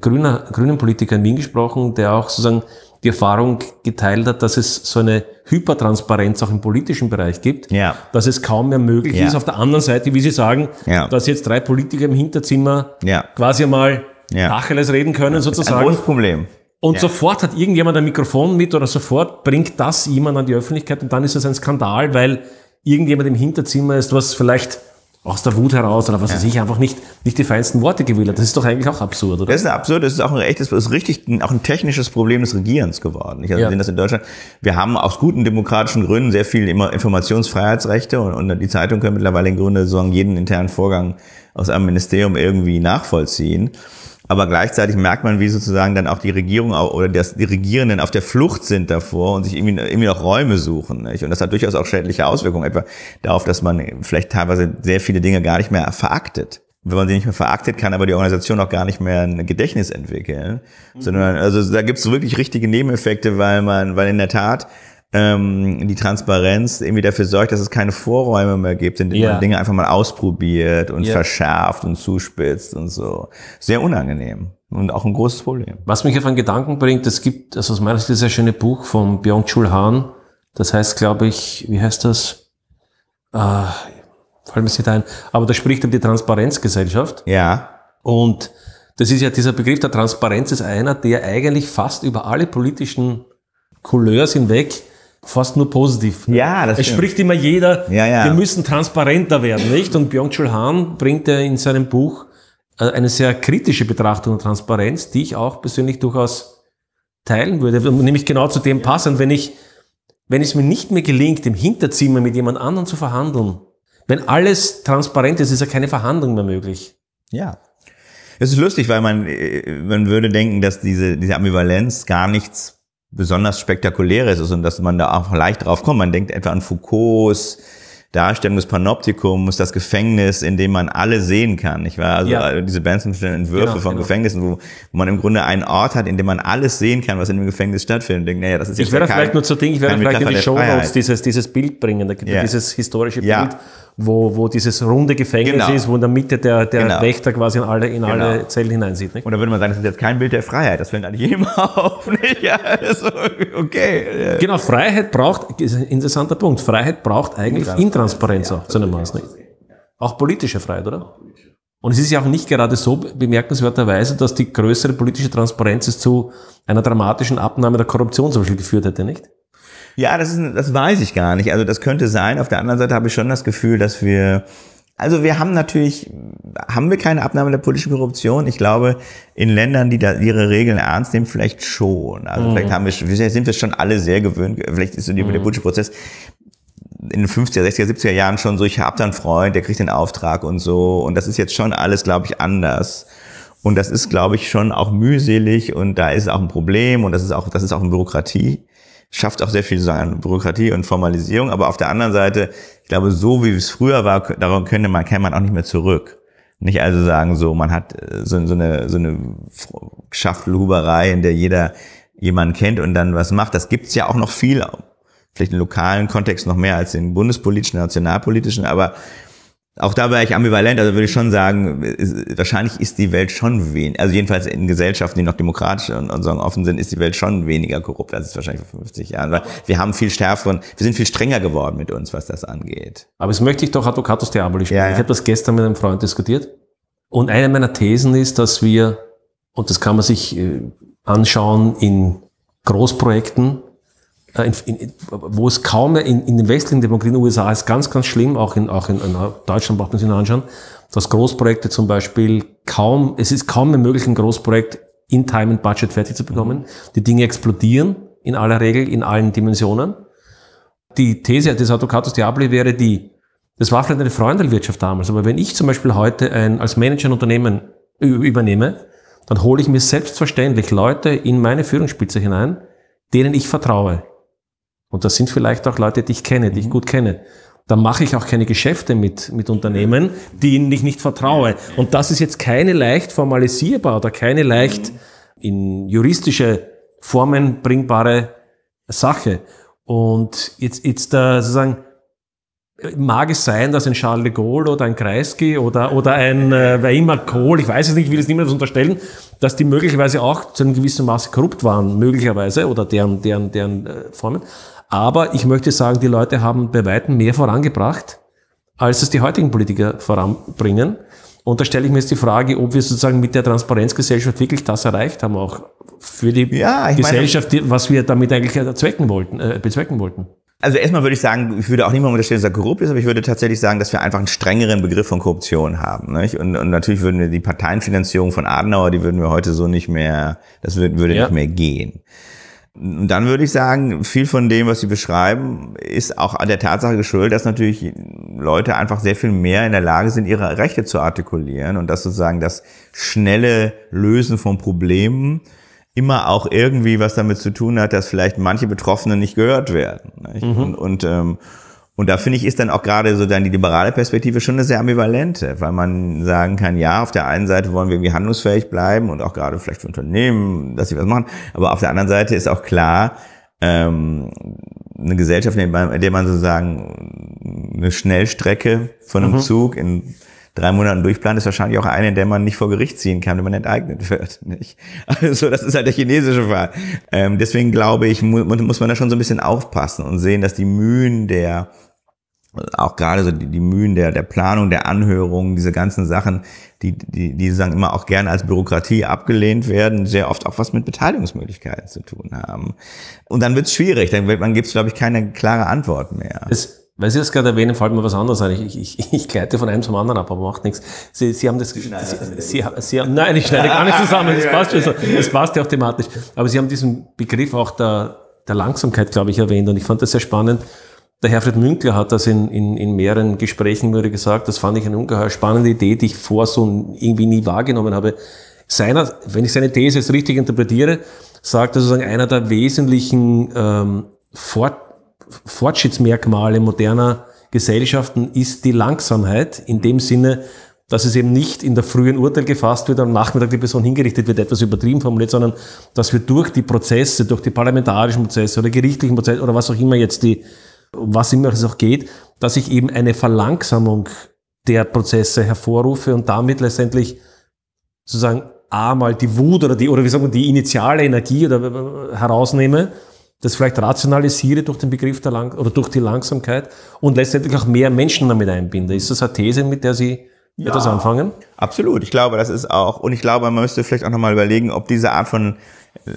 grüner, grünen Politiker in Wien gesprochen, der auch sozusagen die Erfahrung geteilt hat, dass es so eine Hypertransparenz auch im politischen Bereich gibt, Ja. dass es kaum mehr möglich Ja. ist. Auf der anderen Seite, wie Sie sagen, Ja. dass jetzt drei Politiker im Hinterzimmer quasi mal Ja. Tacheles reden können Ein sozusagen. großes Problem. Und sofort hat irgendjemand ein Mikrofon mit oder sofort bringt das jemand an die Öffentlichkeit und dann ist es ein Skandal, weil irgendjemand im Hinterzimmer ist, was vielleicht aus der Wut heraus oder was weiß ich, einfach nicht, nicht die feinsten Worte gewählt hat. Das ist doch eigentlich auch absurd, oder? Das ist absurd, das ist auch ein echtes, das ist richtig, ein- auch ein technisches Problem des Regierens geworden. Ich also Ja. sehen das in Deutschland. Wir haben aus guten demokratischen Gründen sehr viel immer Informationsfreiheitsrechte und, und die Zeitung können mittlerweile im Grunde sagen, jeden internen Vorgang aus einem Ministerium irgendwie nachvollziehen. Aber gleichzeitig merkt man, wie sozusagen dann auch die Regierung oder das, die Regierenden auf der Flucht sind davor und sich irgendwie, irgendwie noch Räume suchen. Nicht? Und das hat durchaus auch schädliche Auswirkungen, etwa darauf, dass man vielleicht teilweise sehr viele Dinge gar nicht mehr veraktet. Wenn man sie nicht mehr veraktet, kann aber die Organisation auch gar nicht mehr ein Gedächtnis entwickeln. Sondern, also da gibt es wirklich richtige Nebeneffekte, weil man, weil in der Tat ähm, die Transparenz irgendwie dafür sorgt, dass es keine Vorräume mehr gibt, in denen Ja. man Dinge einfach mal ausprobiert und Ja. verschärft und zuspitzt und so. Sehr unangenehm und auch ein großes Problem. Was mich auf einen Gedanken bringt, es gibt, also aus meiner Sicht, das sehr schöne Buch von Byung-Chul Han. Das heißt, glaube ich, wie heißt das? Äh, fällt mir nicht ein. Aber da spricht um die Transparenzgesellschaft. Ja, Und das ist ja dieser Begriff der Transparenz ist einer, der eigentlich fast über alle politischen Couleurs hinweg fast nur positiv. Ja, das Es stimmt. spricht immer jeder, Ja, ja. wir müssen transparenter werden, nicht? Und Byung-Chul Han bringt ja in seinem Buch äh, eine sehr kritische Betrachtung der Transparenz, die ich auch persönlich durchaus teilen würde. Nämlich genau zu dem passend, wenn ich, wenn es mir nicht mehr gelingt, im Hinterzimmer mit jemand anderem zu verhandeln, wenn alles transparent ist, ist ja keine Verhandlung mehr möglich. Ja. Es ist lustig, weil man, äh, man würde denken, dass diese, diese Ambivalenz gar nichts besonders Spektakuläres ist und dass man da auch leicht drauf kommt. Man denkt etwa an Foucaults Darstellung des Panoptikums, das Gefängnis, in dem man alle sehen kann, nicht wahr? Also Ja. äh, diese Bensonschen Entwürfe Genau, von genau. Gefängnissen, wo, wo man im Grunde einen Ort hat, in dem man alles sehen kann, was in dem Gefängnis stattfindet. Und denkt, naja, das ist Ich werde ja vielleicht nur zu Ding, ich werde vielleicht in die Show Notes dieses, dieses Bild bringen. Da gibt es Ja. dieses historische. Bild, wo, wo dieses runde Gefängnis Genau. ist, wo in der Mitte der, der Genau. Wächter quasi in alle, in alle Genau. Zellen hineinsieht. Nicht? Und da würde man sagen, das ist jetzt kein Bild der Freiheit. Das fällt eigentlich jedem (laughs) auf. Nicht? Ja, also, okay. Genau, Freiheit braucht, ist ein interessanter Punkt, Freiheit braucht eigentlich Intransparenz auch zu einem Maß. Nicht? Auch politische Freiheit, oder? Und es ist ja auch nicht gerade so bemerkenswerterweise, dass die größere politische Transparenz es zu einer dramatischen Abnahme der Korruption zum Beispiel geführt hätte, nicht? Ja, das, ist, das weiß ich gar nicht. Also das könnte sein. Auf der anderen Seite habe ich schon das Gefühl, dass wir, also wir haben natürlich, haben wir keine Abnahme der politischen Korruption? Ich glaube, in Ländern, die da ihre Regeln ernst nehmen, vielleicht schon. Also vielleicht haben wir, wir sind wir schon alle sehr gewöhnt. Vielleicht ist so die, der politische Prozess in den 50er, 60er, 70er Jahren schon so, ich hab da einen Freund, der kriegt den Auftrag und so. Und das ist jetzt schon alles, glaube ich, anders. Und das ist, glaube ich, schon auch mühselig und da ist auch ein Problem und das ist auch, das ist auch eine Bürokratie. Schafft auch sehr viel sagen, Bürokratie und Formalisierung. Aber auf der anderen Seite, ich glaube, so wie es früher war, daran könnte man, kann man auch nicht mehr zurück. Nicht also sagen, so, man hat äh, so, so eine, so eine Schaftelhuberei, in der jeder jemanden kennt und dann was macht. Das gibt's ja auch noch viel, vielleicht im lokalen Kontext noch mehr als im bundespolitischen, nationalpolitischen, aber auch da wäre ich ambivalent, also würde ich schon sagen, ist, wahrscheinlich ist die Welt schon wenig, also jedenfalls in Gesellschaften, die noch demokratisch und, und sagen offen sind, ist die Welt schon weniger korrupt als es wahrscheinlich vor 50 Jahren war. Wir haben viel stärkeren, wir sind viel strenger geworden mit uns, was das angeht. Aber jetzt möchte ich doch Advocatus Diaboli spielen. Ja, ja. Ich habe das gestern mit einem Freund diskutiert. Und eine meiner Thesen ist, dass wir, und das kann man sich äh, anschauen in Großprojekten, in, in, wo es kaum mehr in, in den westlichen Demokratien, in den USA ist ganz, ganz schlimm, auch in, auch in, in Deutschland braucht man sich anschauen, dass Großprojekte zum Beispiel kaum, es ist kaum mehr möglich, ein Großprojekt in Time and Budget fertig zu bekommen. Die Dinge explodieren in aller Regel in allen Dimensionen. Die These des Advocatus Diaboli wäre die, das war vielleicht eine Freundelwirtschaft damals, aber wenn ich zum Beispiel heute ein, als Manager ein Unternehmen übernehme, dann hole ich mir selbstverständlich Leute in meine Führungsspitze hinein, denen ich vertraue. Und das sind vielleicht auch Leute, die ich kenne, die ich gut kenne. Dann mache ich auch keine Geschäfte mit, mit Unternehmen, denen ich nicht vertraue. Und das ist jetzt keine leicht formalisierbar oder keine leicht in juristische Formen bringbare Sache. Und jetzt, jetzt äh, sozusagen, mag es sein, dass ein Charles de Gaulle oder ein Kreisky oder, oder ein äh, wer immer Kohl, ich weiß es nicht, ich will es niemandem unterstellen, dass die möglicherweise auch zu einem gewissen Maße korrupt waren, möglicherweise, oder deren, deren, deren äh, Formen. Aber ich möchte sagen, die Leute haben bei weitem mehr vorangebracht, als es die heutigen Politiker voranbringen. Und da stelle ich mir jetzt die Frage, ob wir sozusagen mit der Transparenzgesellschaft wirklich das erreicht haben, auch für die Ja, Gesellschaft, die- was wir damit eigentlich erzwecken wollten, äh, bezwecken wollten. Also erstmal würde ich sagen, ich würde auch niemandem unterstellen, dass er korrupt ist, aber ich würde tatsächlich sagen, dass wir einfach einen strengeren Begriff von Korruption haben. Nicht? Und, und natürlich würden wir die Parteienfinanzierung von Adenauer, die würden wir heute so nicht mehr, das würde, würde Ja. nicht mehr gehen. Und dann würde ich sagen, viel von dem, was Sie beschreiben, ist auch an der Tatsache geschuldet, dass natürlich Leute einfach sehr viel mehr in der Lage sind, ihre Rechte zu artikulieren und dass sozusagen das schnelle Lösen von Problemen immer auch irgendwie was damit zu tun hat, dass vielleicht manche Betroffenen nicht gehört werden. Nicht? Und, und, ähm, und da finde ich, ist dann auch gerade so dann die liberale Perspektive schon eine sehr ambivalente, weil man sagen kann, ja, auf der einen Seite wollen wir irgendwie handlungsfähig bleiben und auch gerade vielleicht für Unternehmen, dass sie was machen, aber auf der anderen Seite ist auch klar, ähm, eine Gesellschaft, in der man- sozusagen eine Schnellstrecke von einem Zug in drei Monaten durchplant, ist wahrscheinlich auch eine, in der man nicht vor Gericht ziehen kann, wenn man enteignet wird. (laughs) Nicht? Also das ist halt der chinesische Fall. Ähm, deswegen glaube ich, mu muss man da schon so ein bisschen aufpassen und sehen, dass die Mühen der auch gerade so die, die Mühen der, der Planung, der Anhörung, diese ganzen Sachen, die, die, die sagen immer auch gerne als Bürokratie abgelehnt werden, sehr oft auch was mit Beteiligungsmöglichkeiten zu tun haben. Und dann wird es schwierig, dann man gibt es, glaube ich, keine klare Antwort mehr. Das, weil Sie das gerade erwähnen, fällt mir was anderes ein. Ich, ich, ich gleite von einem zum anderen ab, aber macht nichts. Sie, Sie haben das, Sie, Sie, Sie haben, nein, ich schneide gar nicht zusammen, das (laughs) passt schon so. Das passt ja auch thematisch. Aber Sie haben diesen Begriff auch der, der Langsamkeit, glaube ich, erwähnt und ich fand das sehr spannend. Der Herfried Münkler hat das in, in, in mehreren Gesprächen wurde gesagt, das fand ich eine ungeheuer spannende Idee, die ich vor so irgendwie nie wahrgenommen habe. Seiner, wenn ich seine These jetzt richtig interpretiere, sagt er sozusagen einer der wesentlichen ähm, Fort, Fortschrittsmerkmale moderner Gesellschaften ist die Langsamkeit in dem Sinne, dass es eben nicht in der frühen Urteil gefasst wird und am Nachmittag die Person hingerichtet wird, etwas übertrieben formuliert, sondern dass wir durch die Prozesse, durch die parlamentarischen Prozesse oder gerichtlichen Prozesse oder was auch immer jetzt die, um was immer es auch geht, dass ich eben eine Verlangsamung der Prozesse hervorrufe und damit letztendlich sozusagen A mal die Wut oder die, oder wie sagen wir, die initiale Energie oder äh, herausnehme, das vielleicht rationalisiere durch den Begriff der Lang oder durch die Langsamkeit und letztendlich auch mehr Menschen damit einbinde. Ist das eine These, mit der Sie etwas anfangen? Absolut. Ich glaube, das ist auch, und ich glaube, man müsste vielleicht auch nochmal überlegen, ob diese Art von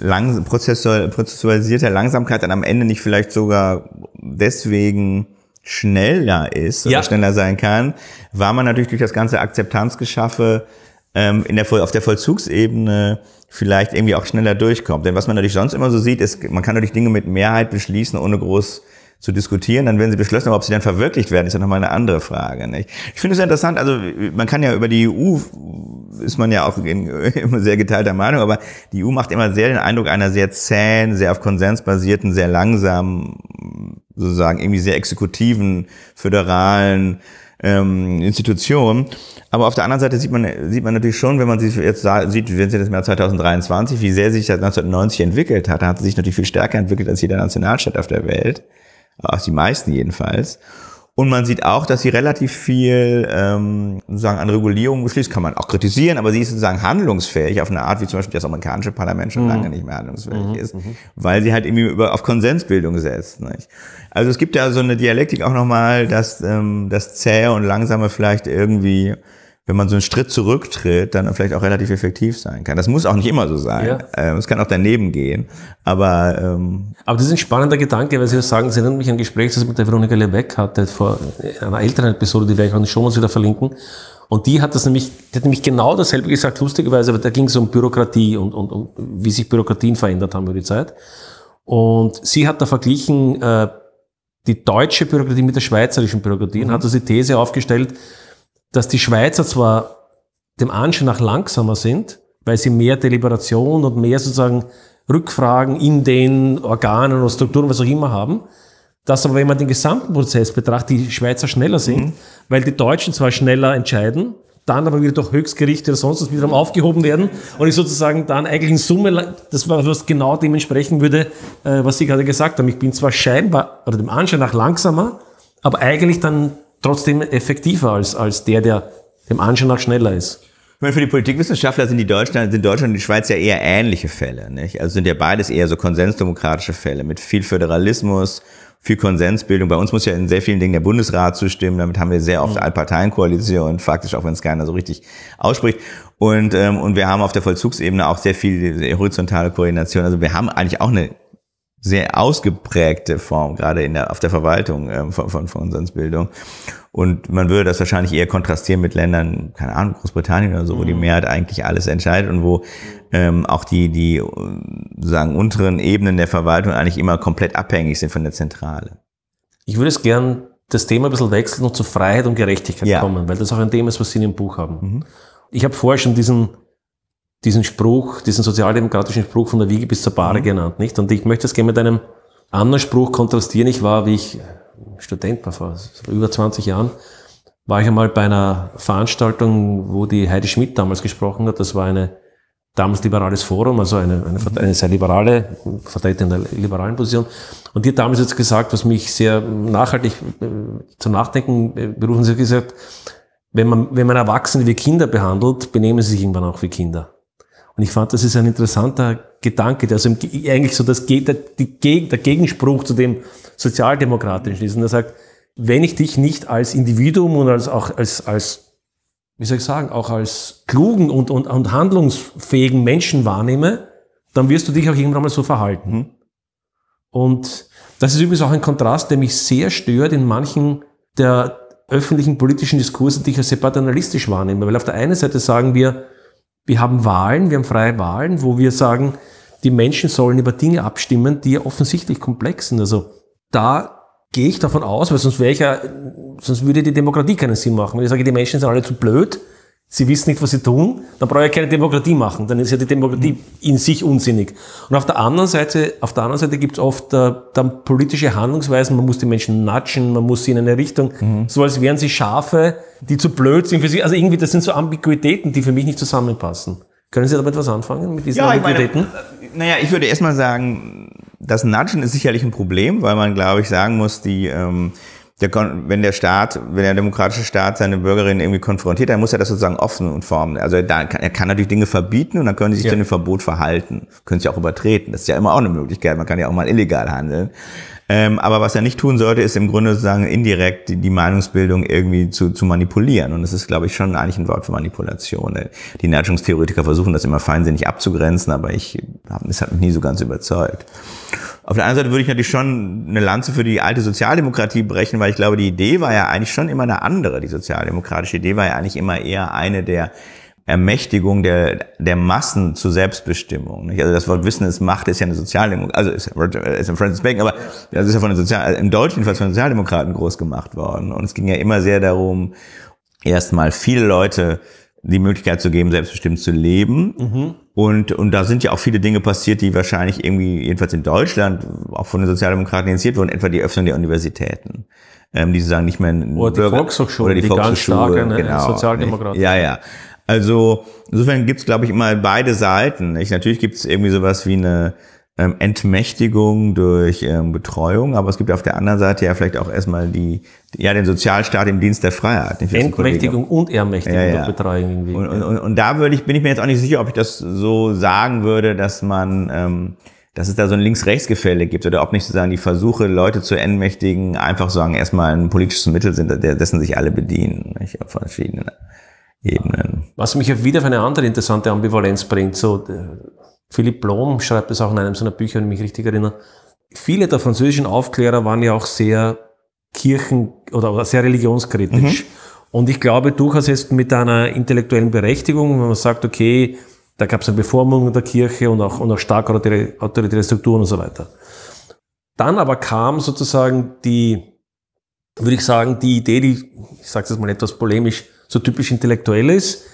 lang, prozessual, prozessualisierter Langsamkeit dann am Ende nicht vielleicht sogar deswegen schneller ist oder Ja. schneller sein kann, weil man natürlich durch das ganze Akzeptanzgeschaffe ähm, in der, auf der Vollzugsebene vielleicht irgendwie auch schneller durchkommt. Denn was man natürlich sonst immer so sieht, ist, man kann natürlich Dinge mit Mehrheit beschließen, ohne groß zu diskutieren, dann werden sie beschlossen, aber ob sie dann verwirklicht werden, ist ja nochmal eine andere Frage. Nicht? Ich finde es sehr interessant, also man kann ja über die EU, ist man ja auch in, (laughs) immer sehr geteilter Meinung, aber die EU macht immer sehr den Eindruck einer sehr zähen, sehr auf Konsens basierten, sehr langsamen, sozusagen irgendwie sehr exekutiven, föderalen ähm, Institution. Aber auf der anderen Seite sieht man, sieht man natürlich schon, wenn man sich jetzt sieht, wenn Sie das im Jahr 2023, wie sehr sich das 1990 entwickelt hat, hat es sich natürlich viel stärker entwickelt als jeder Nationalstaat auf der Welt. Auch die meisten jedenfalls. Und man sieht auch, dass sie relativ viel ähm, sozusagen an Regulierung beschließt, kann man auch kritisieren, aber sie ist sozusagen handlungsfähig auf eine Art, wie zum Beispiel das amerikanische Parlament schon lange nicht mehr handlungsfähig ist, weil sie halt irgendwie über, auf Konsensbildung setzt. Nicht? Also es gibt ja so eine Dialektik auch nochmal, dass ähm, das Zähe und Langsame vielleicht irgendwie, wenn man so einen Schritt zurücktritt, dann vielleicht auch relativ effektiv sein kann. Das muss auch nicht immer so sein. Ja. Ähm, es kann auch daneben gehen. Aber ähm, Aber das ist ein spannender Gedanke, weil Sie das sagen, Sie erinnern mich an ein Gespräch, das ich mit der Veronika Lebeck hatte vor einer älteren Episode, die werde ich auch in den Shownotes wieder verlinken. Und die hat das nämlich, die hat nämlich genau dasselbe gesagt, lustigerweise, aber da ging es um Bürokratie und, und, und wie sich Bürokratien verändert haben über die Zeit. Und sie hat da verglichen äh, die deutsche Bürokratie mit der schweizerischen Bürokratie und hat also die These aufgestellt, dass die Schweizer zwar dem Anschein nach langsamer sind, weil sie mehr Deliberation und mehr sozusagen Rückfragen in den Organen oder Strukturen, was auch immer haben. Dass aber, wenn man den gesamten Prozess betrachtet, die Schweizer schneller sind, mhm. weil die Deutschen zwar schneller entscheiden, dann aber wieder durch Höchstgerichte oder sonst was wiederum aufgehoben werden und ich sozusagen dann eigentlich in Summe, das war was genau dem entsprechen würde, äh, was Sie gerade gesagt haben. Ich bin zwar scheinbar oder dem Anschein nach langsamer, aber eigentlich dann trotzdem effektiver als, als der, der dem Anschein nach schneller ist. Ich meine, für die Politikwissenschaftler sind die Deutschland, sind Deutschland und die Schweiz ja eher ähnliche Fälle. Nicht? Also sind ja beides eher so konsensdemokratische Fälle mit viel Föderalismus, viel Konsensbildung. Bei uns muss ja in sehr vielen Dingen der Bundesrat zustimmen. Damit haben wir sehr oft mhm. Allparteienkoalition, faktisch auch wenn es keiner so richtig ausspricht. Und, ähm, und wir haben auf der Vollzugsebene auch sehr viel horizontale Koordination. Also wir haben eigentlich auch eine sehr ausgeprägte Form, gerade in der, auf der Verwaltung ähm, von, von, von Konsensbildung. Und man würde das wahrscheinlich eher kontrastieren mit Ländern, keine Ahnung, Großbritannien oder so, wo die mhm. Mehrheit eigentlich alles entscheidet und wo ähm, auch die, die sagen unteren Ebenen der Verwaltung eigentlich immer komplett abhängig sind von der Zentrale. Ich würde es gern das Thema ein bisschen wechseln und zu Freiheit und Gerechtigkeit ja. kommen, weil das auch ein Thema ist, was Sie in dem Buch haben. Mhm. Ich habe vorher schon diesen, diesen Spruch, diesen sozialdemokratischen Spruch von der Wiege bis zur Bahre mhm. genannt, nicht? Und ich möchte es gerne mit einem anderen Spruch kontrastieren. Ich war, wie ich Student war, vor über 20 Jahren, war ich einmal bei einer Veranstaltung, wo die Heidi Schmidt damals gesprochen hat. Das war eine damals liberales Forum, also eine, eine, eine sehr liberale, Vertreter in der liberalen Position. Und die hat damals jetzt gesagt, was mich sehr nachhaltig äh, zum Nachdenken äh, berufen, sie hat gesagt, wenn man, wenn man Erwachsene wie Kinder behandelt, benehmen sie sich irgendwann auch wie Kinder. Und ich fand, das ist ein interessanter Gedanke, der also eigentlich so das, der, die, der Gegenspruch zu dem sozialdemokratischen ist. Und er sagt, wenn ich dich nicht als Individuum und als, auch als, als, wie soll ich sagen, auch als klugen und, und, und handlungsfähigen Menschen wahrnehme, dann wirst du dich auch irgendwann mal so verhalten. Mhm. Und das ist übrigens auch ein Kontrast, der mich sehr stört in manchen der öffentlichen politischen Diskurse, die ich als sehr paternalistisch wahrnehme. Weil auf der einen Seite sagen wir, wir haben Wahlen, wir haben freie Wahlen, wo wir sagen, die Menschen sollen über Dinge abstimmen, die ja offensichtlich komplex sind. Also da gehe ich davon aus, weil sonst wäre ich ja, sonst würde die Demokratie keinen Sinn machen. Wenn ich sage, die Menschen sind alle zu blöd, sie wissen nicht, was sie tun, dann brauche ich keine Demokratie machen. Dann ist ja die Demokratie in sich unsinnig. Und auf der anderen Seite, auf der anderen Seite gibt es oft äh, dann politische Handlungsweisen, man muss die Menschen natschen, man muss sie in eine Richtung, mhm. so als wären sie Schafe, die zu blöd sind für sie. Also irgendwie, das sind so Ambiguitäten, die für mich nicht zusammenpassen. Können Sie damit was anfangen, mit diesen ja, Ambiguitäten? Meine, naja, ich würde erstmal sagen, das Natschen ist sicherlich ein Problem, weil man, glaube ich, sagen muss, die, ähm, der, wenn der Staat, wenn der demokratische Staat seine Bürgerinnen irgendwie konfrontiert, dann muss er das sozusagen offen und formen. Also da kann, er kann natürlich Dinge verbieten und dann können sie sich ja. zu dem Verbot verhalten, können sie auch übertreten. Das ist ja immer auch eine Möglichkeit. Man kann ja auch mal illegal handeln. Ähm, aber was er nicht tun sollte, ist im Grunde sozusagen indirekt die, die Meinungsbildung irgendwie zu, zu manipulieren. Und das ist, glaube ich, schon eigentlich ein Wort für Manipulation. Die Nudgungstheoretiker versuchen das immer feinsinnig abzugrenzen, aber ich, das hat mich nie so ganz überzeugt. Auf der anderen Seite würde ich natürlich schon eine Lanze für die alte Sozialdemokratie brechen, weil ich glaube, die Idee war ja eigentlich schon immer eine andere. Die sozialdemokratische Idee war ja eigentlich immer eher eine der Ermächtigung der, der Massen zur Selbstbestimmung. Nicht? Also das Wort Wissen ist Macht ist ja eine Sozialdemokratie, also ist, ist ein Francis Bacon, aber das ist ja von den Sozial im Deutschen jedenfalls von den Sozialdemokraten groß gemacht worden. Und es ging ja immer sehr darum, erstmal viele Leute die Möglichkeit zu geben, selbstbestimmt zu leben. Mhm. Und, und da sind ja auch viele Dinge passiert, die wahrscheinlich irgendwie, jedenfalls in Deutschland, auch von den Sozialdemokraten initiiert wurden, etwa die Öffnung der Universitäten. Ähm, die sozusagen nicht mehr in oder die Volkshochschule, oder die, die Volkshochschule, ganz starke, ne, genau, Sozialdemokraten. Ja, ja. Also insofern gibt's, glaube ich, immer beide Seiten. Nicht? Natürlich gibt's irgendwie sowas wie eine ähm, Entmächtigung durch ähm, Betreuung, aber es gibt auf der anderen Seite ja vielleicht auch erstmal die, ja, den Sozialstaat im Dienst der Freiheit. Entmächtigung und Ermächtigung ja, ja. Betreuung irgendwie. Und, und, und da würde ich, bin ich mir jetzt auch nicht sicher, ob ich das so sagen würde, dass man, ähm, dass es da so ein Links-Rechts-Gefälle gibt oder ob nicht sozusagen die Versuche, Leute zu entmächtigen, einfach sagen, erstmal ein politisches Mittel sind, dessen sich alle bedienen, nicht? auf verschiedenen Ebenen. Was mich wieder auf eine andere interessante Ambivalenz bringt, so, Philipp Blom schreibt es auch in einem seiner Bücher, wenn ich mich richtig erinnere. Viele der französischen Aufklärer waren ja auch sehr kirchen- oder sehr religionskritisch. Mhm. Und ich glaube durchaus jetzt mit einer intellektuellen Berechtigung, wenn man sagt, okay, da gab es eine Bevormundung der Kirche und auch, und auch starke autoritäre Strukturen und so weiter. Dann aber kam sozusagen die, würde ich sagen, die Idee, die, ich sage es jetzt mal etwas polemisch, so typisch intellektuell ist,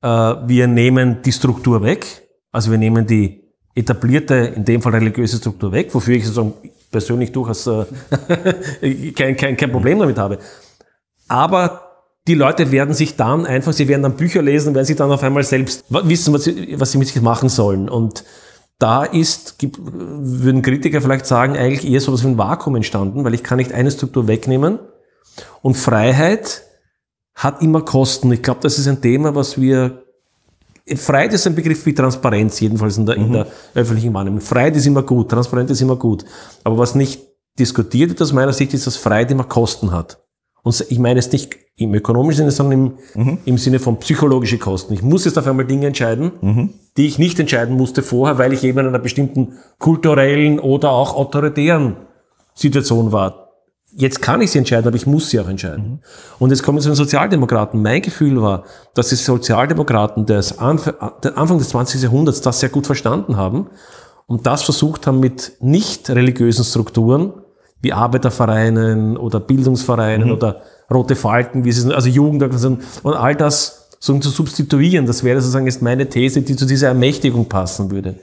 äh, wir nehmen die Struktur weg, also wir nehmen die etablierte, in dem Fall religiöse Struktur weg, wofür ich sozusagen persönlich durchaus äh, (laughs) kein, kein, kein Problem damit habe. Aber die Leute werden sich dann einfach, sie werden dann Bücher lesen werden sich dann auf einmal selbst wissen, was sie, was sie mit sich machen sollen. Und da ist, würden Kritiker vielleicht sagen, eigentlich eher sowas wie ein Vakuum entstanden, weil ich kann nicht eine Struktur wegnehmen. Und Freiheit hat immer Kosten. Ich glaube, das ist ein Thema, was wir Freiheit ist ein Begriff wie Transparenz, jedenfalls in der, mhm. in der öffentlichen Wahrnehmung. Freiheit ist immer gut, Transparenz ist immer gut. Aber was nicht diskutiert wird aus meiner Sicht, ist, dass Freiheit immer Kosten hat. Und ich meine es nicht im ökonomischen Sinne, sondern im, mhm. im Sinne von psychologische Kosten. Ich muss jetzt auf einmal Dinge entscheiden, mhm. die ich nicht entscheiden musste vorher, weil ich eben in einer bestimmten kulturellen oder auch autoritären Situation war. Jetzt kann ich sie entscheiden, aber ich muss sie auch entscheiden. Mhm. Und jetzt kommen wir zu den Sozialdemokraten. Mein Gefühl war, dass die Sozialdemokraten des Anfang, Anfang des 20. Jahrhunderts das sehr gut verstanden haben und das versucht haben mit nicht religiösen Strukturen wie Arbeitervereinen oder Bildungsvereinen mhm. oder Rote Falten, wie sie sind, also Jugendorganisationen und all das so zu substituieren. Das wäre sozusagen jetzt meine These, die zu dieser Ermächtigung passen würde.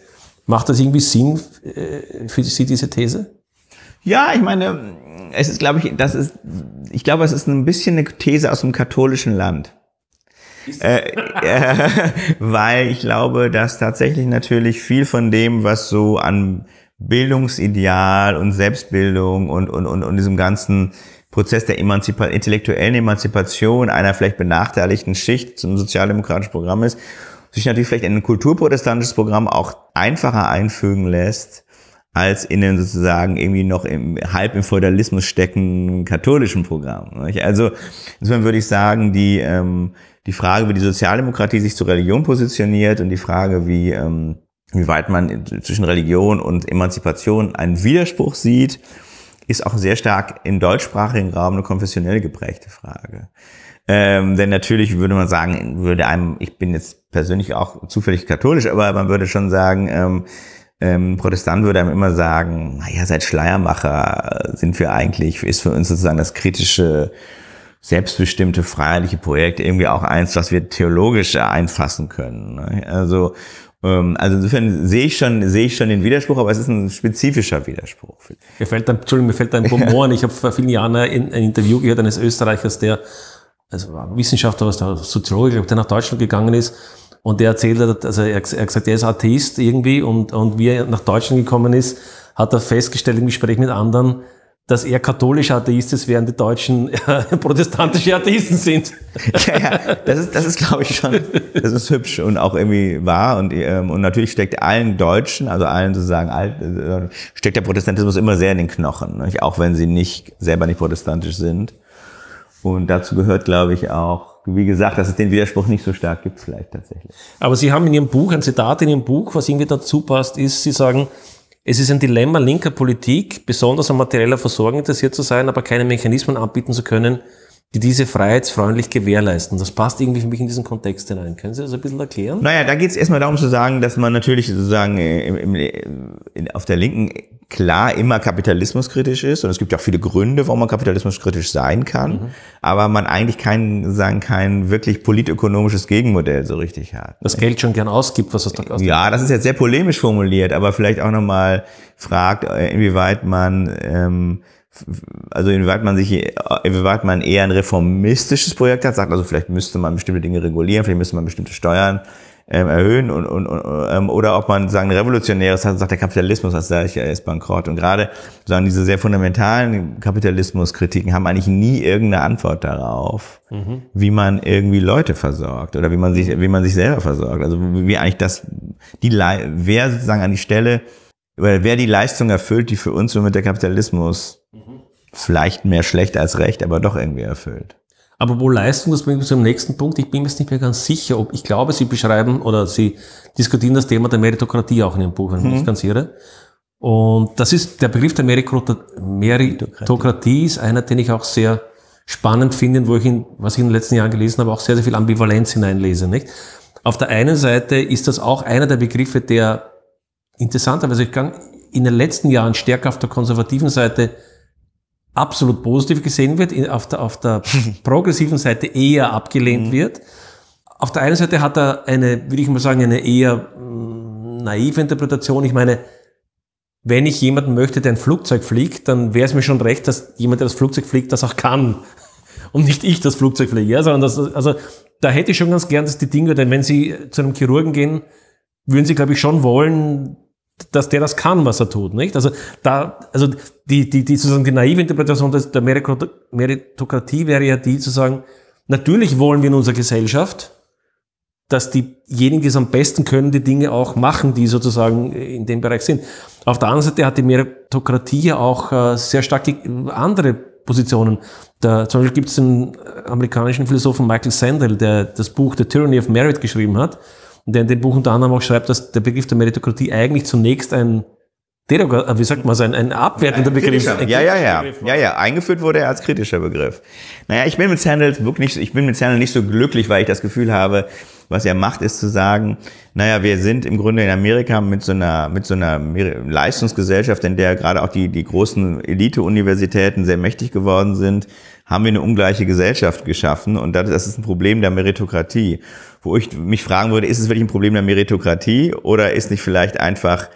Macht das irgendwie Sinn äh, für Sie, diese These? Ja, ich meine, es ist, glaube ich, das ist, ich glaube, es ist ein bisschen eine These aus dem katholischen Land. Äh, äh, (laughs) weil ich glaube, dass tatsächlich natürlich viel von dem, was so an Bildungsideal und Selbstbildung und, und, und, und diesem ganzen Prozess der Emanzipa intellektuellen Emanzipation einer vielleicht benachteiligten Schicht zum sozialdemokratischen Programm ist, sich natürlich vielleicht in ein kulturprotestantisches Programm auch einfacher einfügen lässt, als in den sozusagen irgendwie noch im halb im Feudalismus steckenden katholischen Programm. Also insofern würde ich sagen, die, ähm, die Frage, wie die Sozialdemokratie sich zur Religion positioniert und die Frage, wie, ähm, wie weit man zwischen Religion und Emanzipation einen Widerspruch sieht, ist auch sehr stark im deutschsprachigen Raum eine konfessionell geprägte Frage. Ähm, denn natürlich würde man sagen, würde einem, ich bin jetzt persönlich auch zufällig katholisch, aber man würde schon sagen, ähm, ähm, Protestant würde einem immer sagen, naja, seit Schleiermacher sind wir eigentlich, ist für uns sozusagen das kritische, selbstbestimmte, freiheitliche Projekt irgendwie auch eins, was wir theologisch einfassen können. Ne? Also, ähm, also insofern sehe ich schon, sehe ich schon den Widerspruch, aber es ist ein spezifischer Widerspruch. Mir fällt ein, Entschuldigung, mir fällt ein Bonbon. Ich habe vor vielen Jahren ein, ein Interview gehört eines Österreichers, der, also Wissenschaftler, was der Soziologe, der nach Deutschland gegangen ist und der erzählt hat, also er, er gesagt, er ist Atheist irgendwie und, und wie er nach Deutschland gekommen ist, hat er festgestellt im Gespräch mit anderen, dass er katholischer Atheist ist, während die Deutschen äh, (laughs) protestantische Atheisten sind. (laughs) Ja, ja, das ist, das ist glaube ich schon, das ist hübsch und auch irgendwie wahr und, ähm, und natürlich steckt allen Deutschen, also allen sozusagen, äh, steckt der Protestantismus immer sehr in den Knochen, nicht? auch wenn sie nicht, selber nicht protestantisch sind. Und dazu gehört, glaube ich, auch wie gesagt, dass es den Widerspruch nicht so stark gibt, vielleicht tatsächlich. Aber Sie haben in Ihrem Buch, ein Zitat in Ihrem Buch, was irgendwie dazu passt, ist, Sie sagen, es ist ein Dilemma linker Politik, besonders an materieller Versorgung interessiert zu sein, aber keine Mechanismen anbieten zu können, die diese freiheitsfreundlich gewährleisten. Das passt irgendwie für mich in diesen Kontext hinein. Können Sie das ein bisschen erklären? Naja, da geht es erstmal darum zu sagen, dass man natürlich sozusagen im, im, im, auf der linken klar immer kapitalismuskritisch ist und es gibt ja auch viele Gründe, warum man kapitalismuskritisch sein kann, mhm. aber man eigentlich kein, sagen, kein wirklich politökonomisches Gegenmodell so richtig hat. Das Geld schon gern ausgibt, was es da kostet. Ja, das ist jetzt sehr polemisch formuliert, aber vielleicht auch nochmal fragt, äh, inwieweit man, ähm, also inwieweit man sich, inwieweit man eher ein reformistisches Projekt hat, sagt also vielleicht müsste man bestimmte Dinge regulieren, vielleicht müsste man bestimmte Steuern ähm, erhöhen und, und, und ähm, oder ob man sagen revolutionäres hat, sagt der Kapitalismus als solcher ist bankrott und gerade sagen diese sehr fundamentalen Kapitalismuskritiken haben eigentlich nie irgendeine Antwort darauf, mhm. wie man irgendwie Leute versorgt oder wie man sich wie man sich selber versorgt, also wie eigentlich das die wer sozusagen an die Stelle oder wer die Leistung erfüllt, die für uns so mit der Kapitalismus mhm. vielleicht mehr schlecht als recht, aber doch irgendwie erfüllt. Aber wo Leistung, das bringt mich zum nächsten Punkt. Ich bin mir jetzt nicht mehr ganz sicher, ob, ich glaube, Sie beschreiben oder Sie diskutieren das Thema der Meritokratie auch in Ihrem Buch, wenn ich mhm. mich ganz irre. Und das ist, der Begriff der Meritokratie ist einer, den ich auch sehr spannend finde, wo ich in, was ich in den letzten Jahren gelesen habe, auch sehr, sehr viel Ambivalenz hineinlese, nicht? Auf der einen Seite ist das auch einer der Begriffe, der interessanterweise in den letzten Jahren stärker auf der konservativen Seite absolut positiv gesehen wird, auf der, auf der (laughs) progressiven Seite eher abgelehnt mhm. wird. auf der einen Seite hat er eine, würde ich mal sagen, eine eher mm, naive Interpretation. Ich meine, wenn ich jemanden möchte, der ein Flugzeug fliegt, dann wäre es mir schon recht, dass jemand, der das Flugzeug fliegt, das auch kann. (laughs) Und nicht ich das Flugzeug fliege. Ja, sondern das, also da hätte ich schon ganz gern, dass die Dinge, denn wenn Sie zu einem Chirurgen gehen, würden Sie, glaube ich, schon wollen, dass der das kann, was er tut, nicht? Also da, also die, die, die sozusagen die naive Interpretation der Meritokratie wäre ja die zu sagen, natürlich wollen wir in unserer Gesellschaft, dass diejenigen, die es am besten können, die Dinge auch machen, die sozusagen in dem Bereich sind. Auf der anderen Seite hat die Meritokratie ja auch äh, sehr stark andere Positionen. Da, zum Beispiel gibt es den amerikanischen Philosophen Michael Sandel, der das Buch The Tyranny of Merit geschrieben hat und der in dem Buch unter anderem auch schreibt, dass der Begriff der Meritokratie eigentlich zunächst ein äh, wie sagt man, ein, ein abwertender ein Begriff. Ja, ja, ja. Ja, ja. Eingeführt wurde er als kritischer Begriff. Naja, ich bin mit Sandel wirklich, ich bin mit Sandel nicht so glücklich, weil ich das Gefühl habe, was er macht, ist zu sagen, naja, wir sind im Grunde in Amerika mit so einer, mit so einer Leistungsgesellschaft, in der gerade auch die, die großen Elite-Universitäten sehr mächtig geworden sind, haben wir eine ungleiche Gesellschaft geschaffen und das ist ein Problem der Meritokratie. Wo ich mich fragen würde, ist es wirklich ein Problem der Meritokratie oder ist nicht vielleicht einfach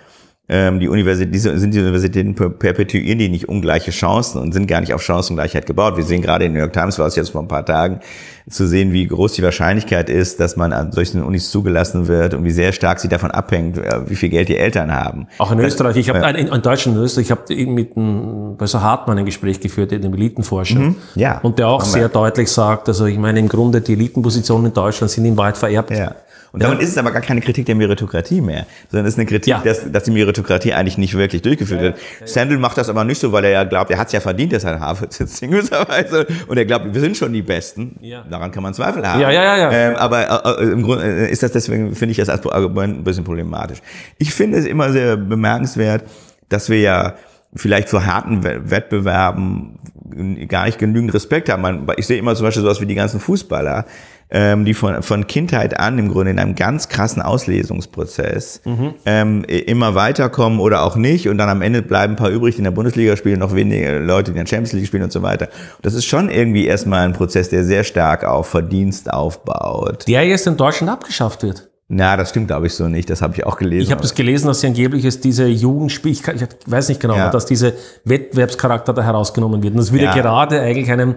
ähm, die Universität, diese, sind die Universitäten perpetuieren die nicht ungleiche Chancen und sind gar nicht auf Chancengleichheit gebaut. Wir sehen gerade in New York Times war es jetzt vor ein paar Tagen zu sehen, wie groß die Wahrscheinlichkeit ist, dass man an solchen Unis zugelassen wird und wie sehr stark sie davon abhängt, äh, wie viel Geld die Eltern haben. Auch in Österreich. Ich habe ja. in, in Deutschland, in Österreich, ich habe mit einem Professor Hartmann ein Gespräch geführt, dem Elitenforscher, mhm. ja. und der auch sehr deutlich sagt, also ich meine im Grunde die Elitenpositionen in Deutschland sind ihm weit vererbt. Ja. Und damit ist es aber gar keine Kritik der Meritokratie mehr, sondern es ist eine Kritik, ja. dass, dass die Meritokratie eigentlich nicht wirklich durchgeführt wird. Sandel macht das aber nicht so, weil er ja glaubt, er hat es ja verdient, dass er Harvard sitzt (laughs) in gewisser Weise. Und er glaubt, wir sind schon die Besten. Ja. Daran kann man Zweifel haben. Ja, ja, ja. ja. Ähm, aber äh, äh im Grunde äh, ist das deswegen, finde ich das als Argument ein bisschen problematisch. Ich finde es immer sehr bemerkenswert, dass wir ja vielleicht vor harten Wettbewerben gar nicht genügend Respekt haben. Ich sehe immer zum Beispiel sowas wie die ganzen Fußballer, ähm, die von, von Kindheit an im Grunde in einem ganz krassen Auslesungsprozess mhm. ähm, immer weiterkommen oder auch nicht und dann am Ende bleiben ein paar übrig, die in der Bundesliga spielen, noch wenige Leute, die in der Champions League spielen und so weiter. das ist schon irgendwie erstmal ein Prozess, der sehr stark auf Verdienst aufbaut. Der jetzt in Deutschland abgeschafft wird. Na, das stimmt, glaube ich, so nicht. Das habe ich auch gelesen. Ich habe das gelesen, dass sie angeblich ist diese Jugendspiel, ich, ich weiß nicht genau, ja. dass diese Wettbewerbscharakter da herausgenommen wird. Und das würde ja. gerade eigentlich einem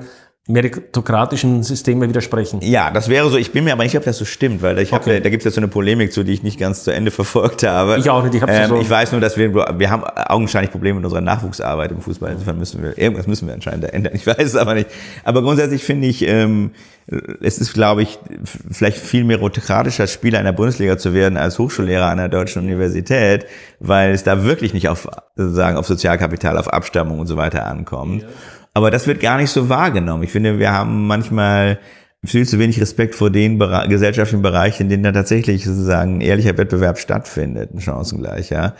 meritokratischen Systeme widersprechen. Ja, das wäre so. Ich bin mir aber nicht, ob das so stimmt, weil ich okay. hab, da gibt es jetzt so eine Polemik zu, die ich nicht ganz zu Ende (laughs) verfolgt habe. Ich auch nicht. Ich, ähm, so ich weiß nur, dass wir wir haben augenscheinlich Probleme mit unserer Nachwuchsarbeit im Fußball. Insofern müssen wir irgendwas müssen wir anscheinend ändern. Ich (laughs) weiß es aber nicht. Aber grundsätzlich finde ich, ähm, es ist, glaube ich, vielleicht viel meritokratischer Spieler in der Bundesliga zu werden als Hochschullehrer an der deutschen Universität, weil es da wirklich nicht auf sozusagen auf Sozialkapital, auf Abstammung und so weiter ankommt. Ja. Aber das wird gar nicht so wahrgenommen. Ich finde, wir haben manchmal viel zu wenig Respekt vor den Bere gesellschaftlichen Bereichen, in denen da tatsächlich sozusagen ein ehrlicher Wettbewerb stattfindet, ein Chancengleicher.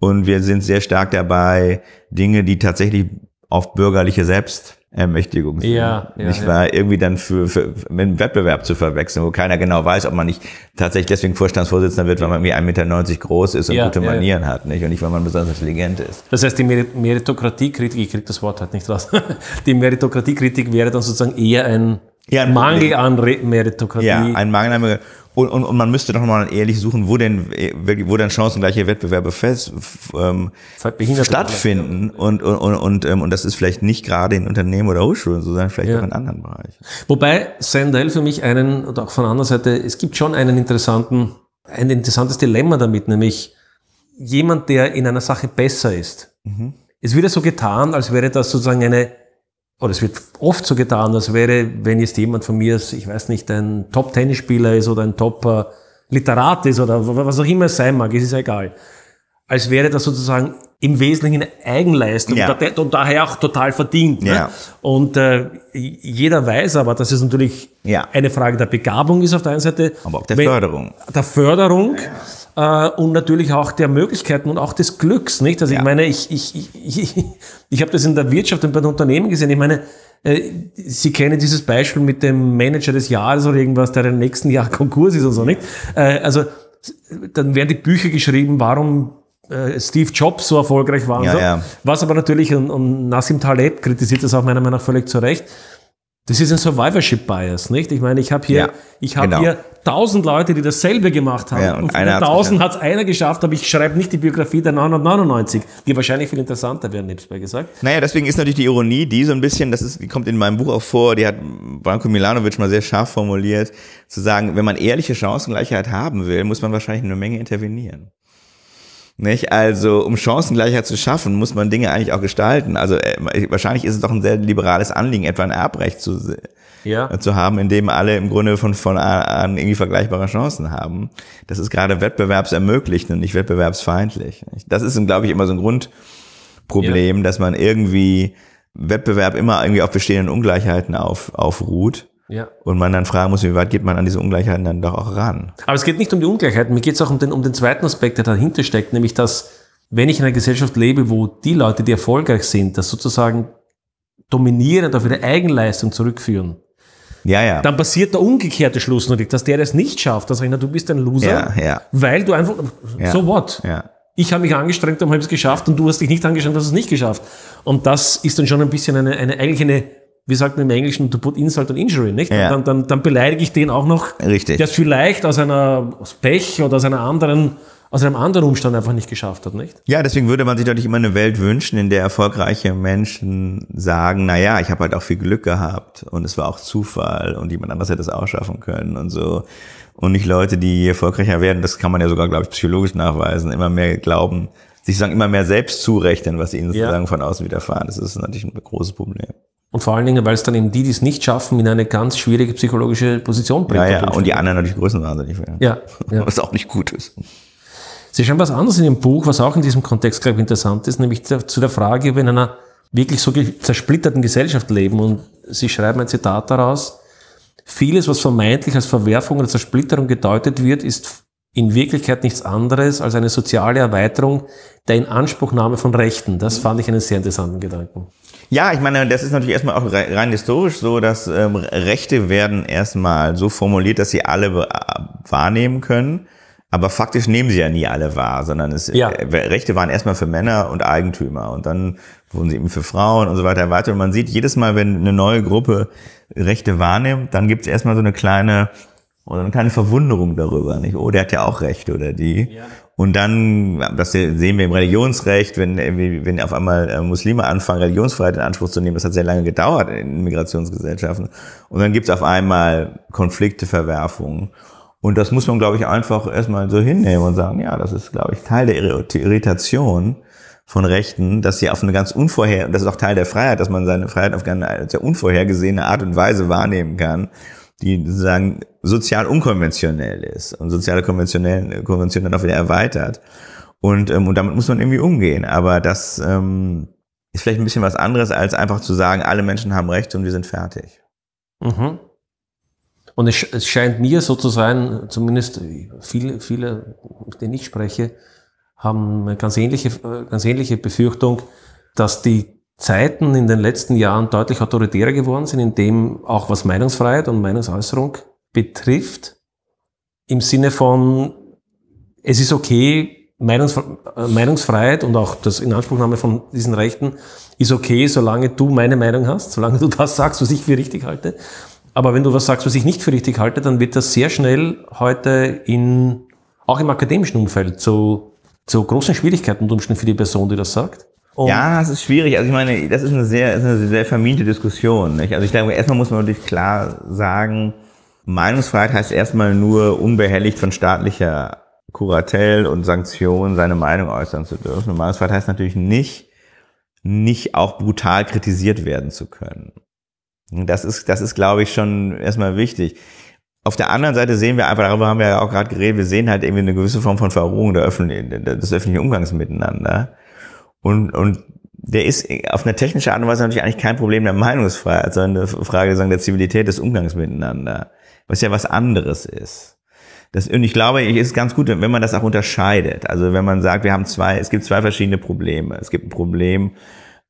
Und wir sind sehr stark dabei, Dinge, die tatsächlich auf bürgerliche Selbst Ermächtigung sind. Ja, ja, nicht wahr? Ja. Irgendwie dann für, für mit einem Wettbewerb zu verwechseln, wo keiner genau weiß, ob man nicht tatsächlich deswegen Vorstandsvorsitzender wird, weil man irgendwie 1,90 Meter groß ist und ja, gute Manieren hat, nicht? Und nicht, weil man besonders intelligent ist. Das heißt, die Meritokratiekritik, ich krieg das Wort halt nicht raus, (laughs) die Meritokratiekritik wäre dann sozusagen eher ein ja, Mangel an Meritokratie. Ja, ein Mangel an Meritokratie. Und, und, und man müsste doch mal ehrlich suchen, wo denn, wo denn chancengleiche Wettbewerbe fest, ähm, stattfinden. Und, und, und, und, ähm, und das ist vielleicht nicht gerade in Unternehmen oder Hochschulen, sondern vielleicht ja. auch in anderen Bereichen. Wobei Sandel für mich einen, und auch von anderer Seite, es gibt schon einen interessanten, ein interessantes Dilemma damit, nämlich jemand, der in einer Sache besser ist. Mhm. Es wird ja so getan, als wäre das sozusagen eine oder es wird oft so getan, als wäre, wenn jetzt jemand von mir, ich weiß nicht, ein Top-Tennisspieler ist oder ein Top-Literat ist oder was auch immer es sein mag, es ist egal. Als wäre das sozusagen im Wesentlichen eine Eigenleistung ja. und daher auch total verdient. Ne? Ja. Und äh, jeder weiß aber, dass es natürlich ja. eine Frage der Begabung ist auf der einen Seite. Aber auch der Förderung. Der Förderung. Äh, und natürlich auch der Möglichkeiten und auch des Glücks, nicht? Also ja. ich meine, ich, ich, ich, ich, ich habe das in der Wirtschaft und bei den Unternehmen gesehen. Ich meine, äh, Sie kennen dieses Beispiel mit dem Manager des Jahres oder irgendwas, der im nächsten Jahr (laughs) Konkurs ist und so, nicht? Äh, also dann werden die Bücher geschrieben, warum äh, Steve Jobs so erfolgreich war. Ja, so. ja. Was aber natürlich, und, und Nassim Taleb kritisiert das auch meiner Meinung nach völlig zu Recht, das ist ein Survivorship Bias, nicht? Ich meine, ich habe hier, ja, ich habe genau. hier tausend Leute, die dasselbe gemacht haben. Ja, und und von den tausend hat es einer geschafft, aber ich schreibe nicht die Biografie der 999, die wahrscheinlich viel interessanter wäre, nebenbei gesagt. Naja, deswegen ist natürlich die Ironie, die so ein bisschen, das ist, die kommt in meinem Buch auch vor, die hat Branko Milanovic mal sehr scharf formuliert, zu sagen, wenn man ehrliche Chancengleichheit haben will, muss man wahrscheinlich eine Menge intervenieren. Nicht? Also, um Chancengleichheit zu schaffen, muss man Dinge eigentlich auch gestalten. Also, äh, wahrscheinlich ist es doch ein sehr liberales Anliegen, etwa ein Erbrecht zu, Ja. zu haben, in dem alle im Grunde von, von an irgendwie vergleichbare Chancen haben. Das ist gerade wettbewerbsermöglicht und nicht wettbewerbsfeindlich. Das ist, glaube ich, immer so ein Grundproblem, dass man irgendwie Wettbewerb immer irgendwie auf bestehenden Ungleichheiten auf, aufruht Ja. und man dann fragen muss, wie weit geht man an diese Ungleichheiten dann doch auch ran. Aber es geht nicht um die Ungleichheit, mir geht es auch um den, um den zweiten Aspekt, der dahinter steckt, nämlich dass, wenn ich in einer Gesellschaft lebe, wo die Leute, die erfolgreich sind, das sozusagen dominierend auf ihre Eigenleistung zurückführen, Ja, ja. dann passiert der umgekehrte Schluss natürlich, dass der das nicht schafft, dass ich, na, du bist ein Loser, Ja, ja. weil du einfach, so what? Ja. Ich habe mich angestrengt und habe es geschafft und du hast dich nicht angestrengt, hast es nicht geschafft. Und das ist dann schon ein bisschen eine, eine eigentlich eine, wie sagt man im Englischen, to put insult and injury, nicht? Ja. Dann, dann, dann beleidige ich den auch noch, Richtig. der es vielleicht aus einer aus Pech oder aus einer anderen, aus einem anderen Umstand einfach nicht geschafft hat, nicht? Ja, deswegen würde man sich natürlich immer eine Welt wünschen, in der erfolgreiche Menschen sagen, na ja, ich habe halt auch viel Glück gehabt und es war auch Zufall und jemand anderes hätte es auch schaffen können und so. Und nicht Leute, die erfolgreicher werden, das kann man ja sogar, glaube ich, psychologisch nachweisen, immer mehr glauben, sich sagen, immer mehr selbst zurechnen, was ihnen Ja. sozusagen von außen widerfahren. Das ist natürlich ein großes Problem. Und vor allen Dingen, weil es dann eben die, die es nicht schaffen, in eine ganz schwierige psychologische Position bringt. Ja, ja, und die anderen natürlich größenwahnsinnig werden. ja, (laughs) ja. Was auch nicht gut ist. Sie schreiben was anderes in Ihrem Buch, was auch in diesem Kontext, glaube ich, interessant ist, nämlich zu der Frage, ob wir in einer wirklich so zersplitterten Gesellschaft leben. Und Sie schreiben ein Zitat daraus, vieles, was vermeintlich als Verwerfung oder Zersplitterung gedeutet wird, ist in Wirklichkeit nichts anderes als eine soziale Erweiterung der Inanspruchnahme von Rechten. Das fand ich einen sehr interessanten Gedanken. Ja, ich meine, das ist natürlich erstmal auch rei- rein historisch so, dass ähm, Rechte werden erstmal so formuliert, dass sie alle wahrnehmen können. Aber faktisch nehmen sie ja nie alle wahr, sondern es, Ja. äh, Rechte waren erstmal für Männer und Eigentümer und dann wurden sie eben für Frauen und so weiter weiter. Und man sieht jedes Mal, wenn eine neue Gruppe Rechte wahrnimmt, dann gibt es erstmal so eine kleine oder eine kleine Verwunderung darüber, nicht? Oh, der hat ja auch Rechte oder die. Und dann, das sehen wir im Religionsrecht, wenn, wenn auf einmal äh, Muslime anfangen, Religionsfreiheit in Anspruch zu nehmen, das hat sehr lange gedauert in Migrationsgesellschaften. Und dann gibt es auf einmal Konflikte, Verwerfungen. Und das muss man, glaube ich, einfach erstmal so hinnehmen und sagen, ja, das ist, glaube ich, Teil der Irri- Irritation von Rechten, dass sie auf eine ganz unvorher, und das ist auch Teil der Freiheit, dass man seine Freiheit auf eine sehr unvorhergesehene Art und Weise wahrnehmen kann, die sozusagen sozial unkonventionell ist und soziale konventionelle Konvention dann auch wieder erweitert. Und, ähm, und damit muss man irgendwie umgehen. Aber das ähm, ist vielleicht ein bisschen was anderes, als einfach zu sagen, alle Menschen haben Recht und wir sind fertig. Mhm. Und es, es scheint mir so zu sein, zumindest viele, viele, mit denen ich spreche, haben eine ganz ähnliche, äh, ganz ähnliche Befürchtung, dass die Zeiten in den letzten Jahren deutlich autoritärer geworden sind, in dem auch was Meinungsfreiheit und Meinungsäußerung betrifft, im Sinne von, es ist okay, Meinungsfre äh, Meinungsfreiheit und auch das Inanspruchnahme von diesen Rechten ist okay, solange du meine Meinung hast, solange du das sagst, was ich für richtig halte. Aber wenn du was sagst, was ich nicht für richtig halte, dann wird das sehr schnell heute in, auch im akademischen Umfeld zu, zu großen Schwierigkeiten unter Umständen für die Person, die das sagt. Und Ja, es ist schwierig. Also ich meine, das ist eine sehr, ist eine sehr vermiente Diskussion. Nicht? Also ich glaube, erstmal muss man natürlich klar sagen, Meinungsfreiheit heißt erstmal nur unbehelligt von staatlicher Kuratel und Sanktionen seine Meinung äußern zu dürfen. Und Meinungsfreiheit heißt natürlich nicht, nicht auch brutal kritisiert werden zu können. Das ist, das ist, glaube ich, schon erstmal wichtig. Auf der anderen Seite sehen wir einfach, darüber haben wir ja auch gerade geredet, wir sehen halt irgendwie eine gewisse Form von Verrohung der öffentlichen, des öffentlichen Umgangs miteinander. Und, und der ist auf eine technische Art und Weise natürlich eigentlich kein Problem der Meinungsfreiheit, sondern eine Frage sagen, der Zivilität des Umgangs miteinander, was ja was anderes ist. Das, und ich glaube, es ist ganz gut, wenn man das auch unterscheidet. Also wenn man sagt, wir haben zwei, es gibt zwei verschiedene Probleme. Es gibt ein Problem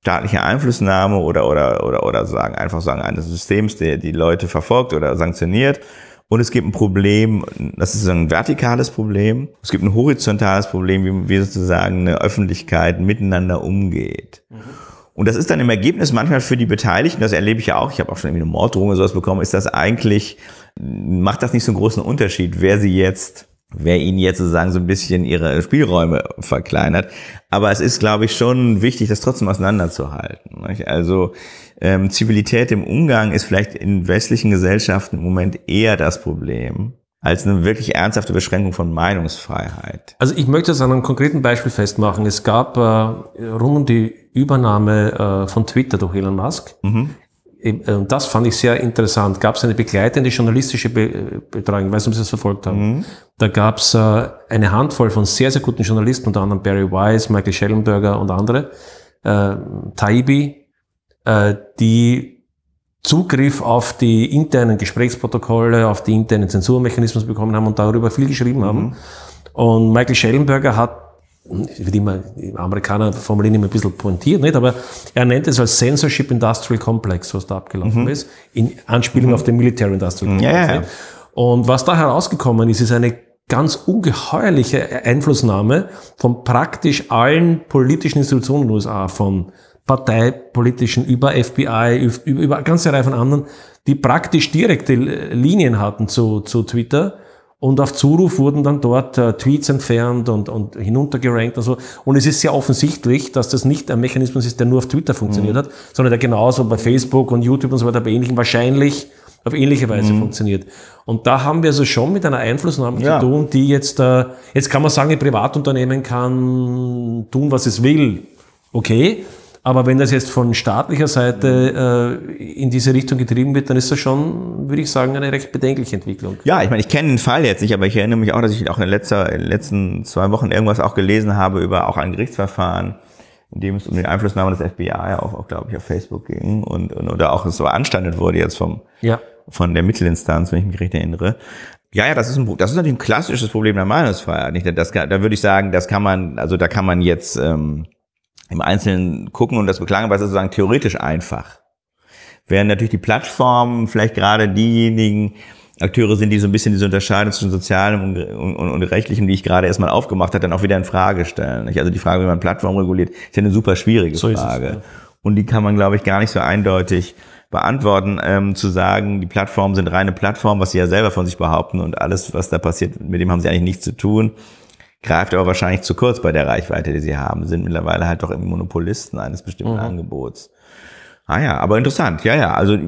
staatlicher Einflussnahme oder, oder, oder, oder sagen, einfach sagen, eines Systems, der die Leute verfolgt oder sanktioniert. Und es gibt ein Problem, das ist ein vertikales Problem. Es gibt ein horizontales Problem, wie, wie sozusagen eine Öffentlichkeit miteinander umgeht. Und das ist dann im Ergebnis manchmal für die Beteiligten, das erlebe ich ja auch, ich habe auch schon irgendwie eine Morddrohung oder sowas bekommen, ist das eigentlich macht das nicht so einen großen Unterschied, wer sie jetzt wer ihnen jetzt sozusagen so ein bisschen ihre Spielräume verkleinert. Aber es ist, glaube ich, schon wichtig, das trotzdem auseinanderzuhalten. Nicht? Also ähm, Zivilität im Umgang ist vielleicht in westlichen Gesellschaften im Moment eher das Problem als eine wirklich ernsthafte Beschränkung von Meinungsfreiheit. Also ich möchte das an einem konkreten Beispiel festmachen. Es gab äh, rund um die Übernahme äh, von Twitter durch Elon Musk, mhm. Äh, und das fand ich sehr interessant, gab es eine begleitende journalistische Be Betreuung, ich weiß nicht, ob Sie das verfolgt haben. Mhm. Da gab es äh, eine Handvoll von sehr, sehr guten Journalisten, unter anderem Barry Wise, Michael Schellenberger und andere, äh, Taibi, äh, die Zugriff auf die internen Gesprächsprotokolle, auf die internen Zensurmechanismen bekommen haben und darüber viel geschrieben haben. Mhm. Und Michael Schellenberger hat wird immer, Amerikaner formulieren immer ein bisschen pointiert, nicht? aber er nennt es als Censorship Industrial Complex, was da abgelaufen mhm. ist, in Anspielung mhm. auf den Military Industrial Complex. Ja, ja. Und was da herausgekommen ist, ist eine ganz ungeheuerliche Einflussnahme von praktisch allen politischen Institutionen in den USA, von parteipolitischen über FBI, über, eine ganze Reihe von anderen, die praktisch direkte Linien hatten zu, zu Twitter und auf Zuruf wurden dann dort äh, Tweets entfernt und, und hinuntergerankt und so. Und es ist sehr offensichtlich, dass das nicht ein Mechanismus ist, der nur auf Twitter funktioniert mhm. hat, sondern der genauso bei Facebook und YouTube und so weiter bei ähnlichen wahrscheinlich auf ähnliche Weise mhm. funktioniert. Und da haben wir also schon mit einer Einflussnahme ja. zu tun, die jetzt, äh, jetzt kann man sagen, ein Privatunternehmen kann tun, was es will. Okay, aber wenn das jetzt von staatlicher Seite äh, in diese Richtung getrieben wird, dann ist das schon, würde ich sagen, eine recht bedenkliche Entwicklung. Ja, ich meine, ich kenne den Fall jetzt nicht, aber ich erinnere mich auch, dass ich auch in, letzter, in den letzten zwei Wochen irgendwas auch gelesen habe über auch ein Gerichtsverfahren, in dem es um die Einflussnahme des FBI auch, auch glaube ich, auf Facebook ging und, und oder auch es so anstandet wurde jetzt vom ja. von der Mittelinstanz, wenn ich mich richtig erinnere. Ja, ja, das ist ein das ist natürlich ein klassisches Problem der Meinungsfreiheit. Nicht? Das, da würde ich sagen, das kann man, also da kann man jetzt ähm, im Einzelnen gucken und das beklagen, aber es ist sozusagen theoretisch einfach. Während natürlich die Plattformen vielleicht gerade diejenigen Akteure sind, die so ein bisschen diese Unterscheidung zwischen sozialem und, und, und rechtlichem, die ich gerade erstmal aufgemacht habe, dann auch wieder in Frage stellen. Also die Frage, wie man Plattformen reguliert, ist ja eine super schwierige so Frage. Es, ja. Und die kann man, glaube ich, gar nicht so eindeutig beantworten, ähm, zu sagen, die Plattformen sind reine Plattformen, was sie ja selber von sich behaupten und alles, was da passiert, mit dem haben sie eigentlich nichts zu tun greift aber wahrscheinlich zu kurz bei der Reichweite, die sie haben, sind mittlerweile halt doch irgendwie Monopolisten eines bestimmten mhm. Angebots. Ah ja, aber interessant, ja, ja. Also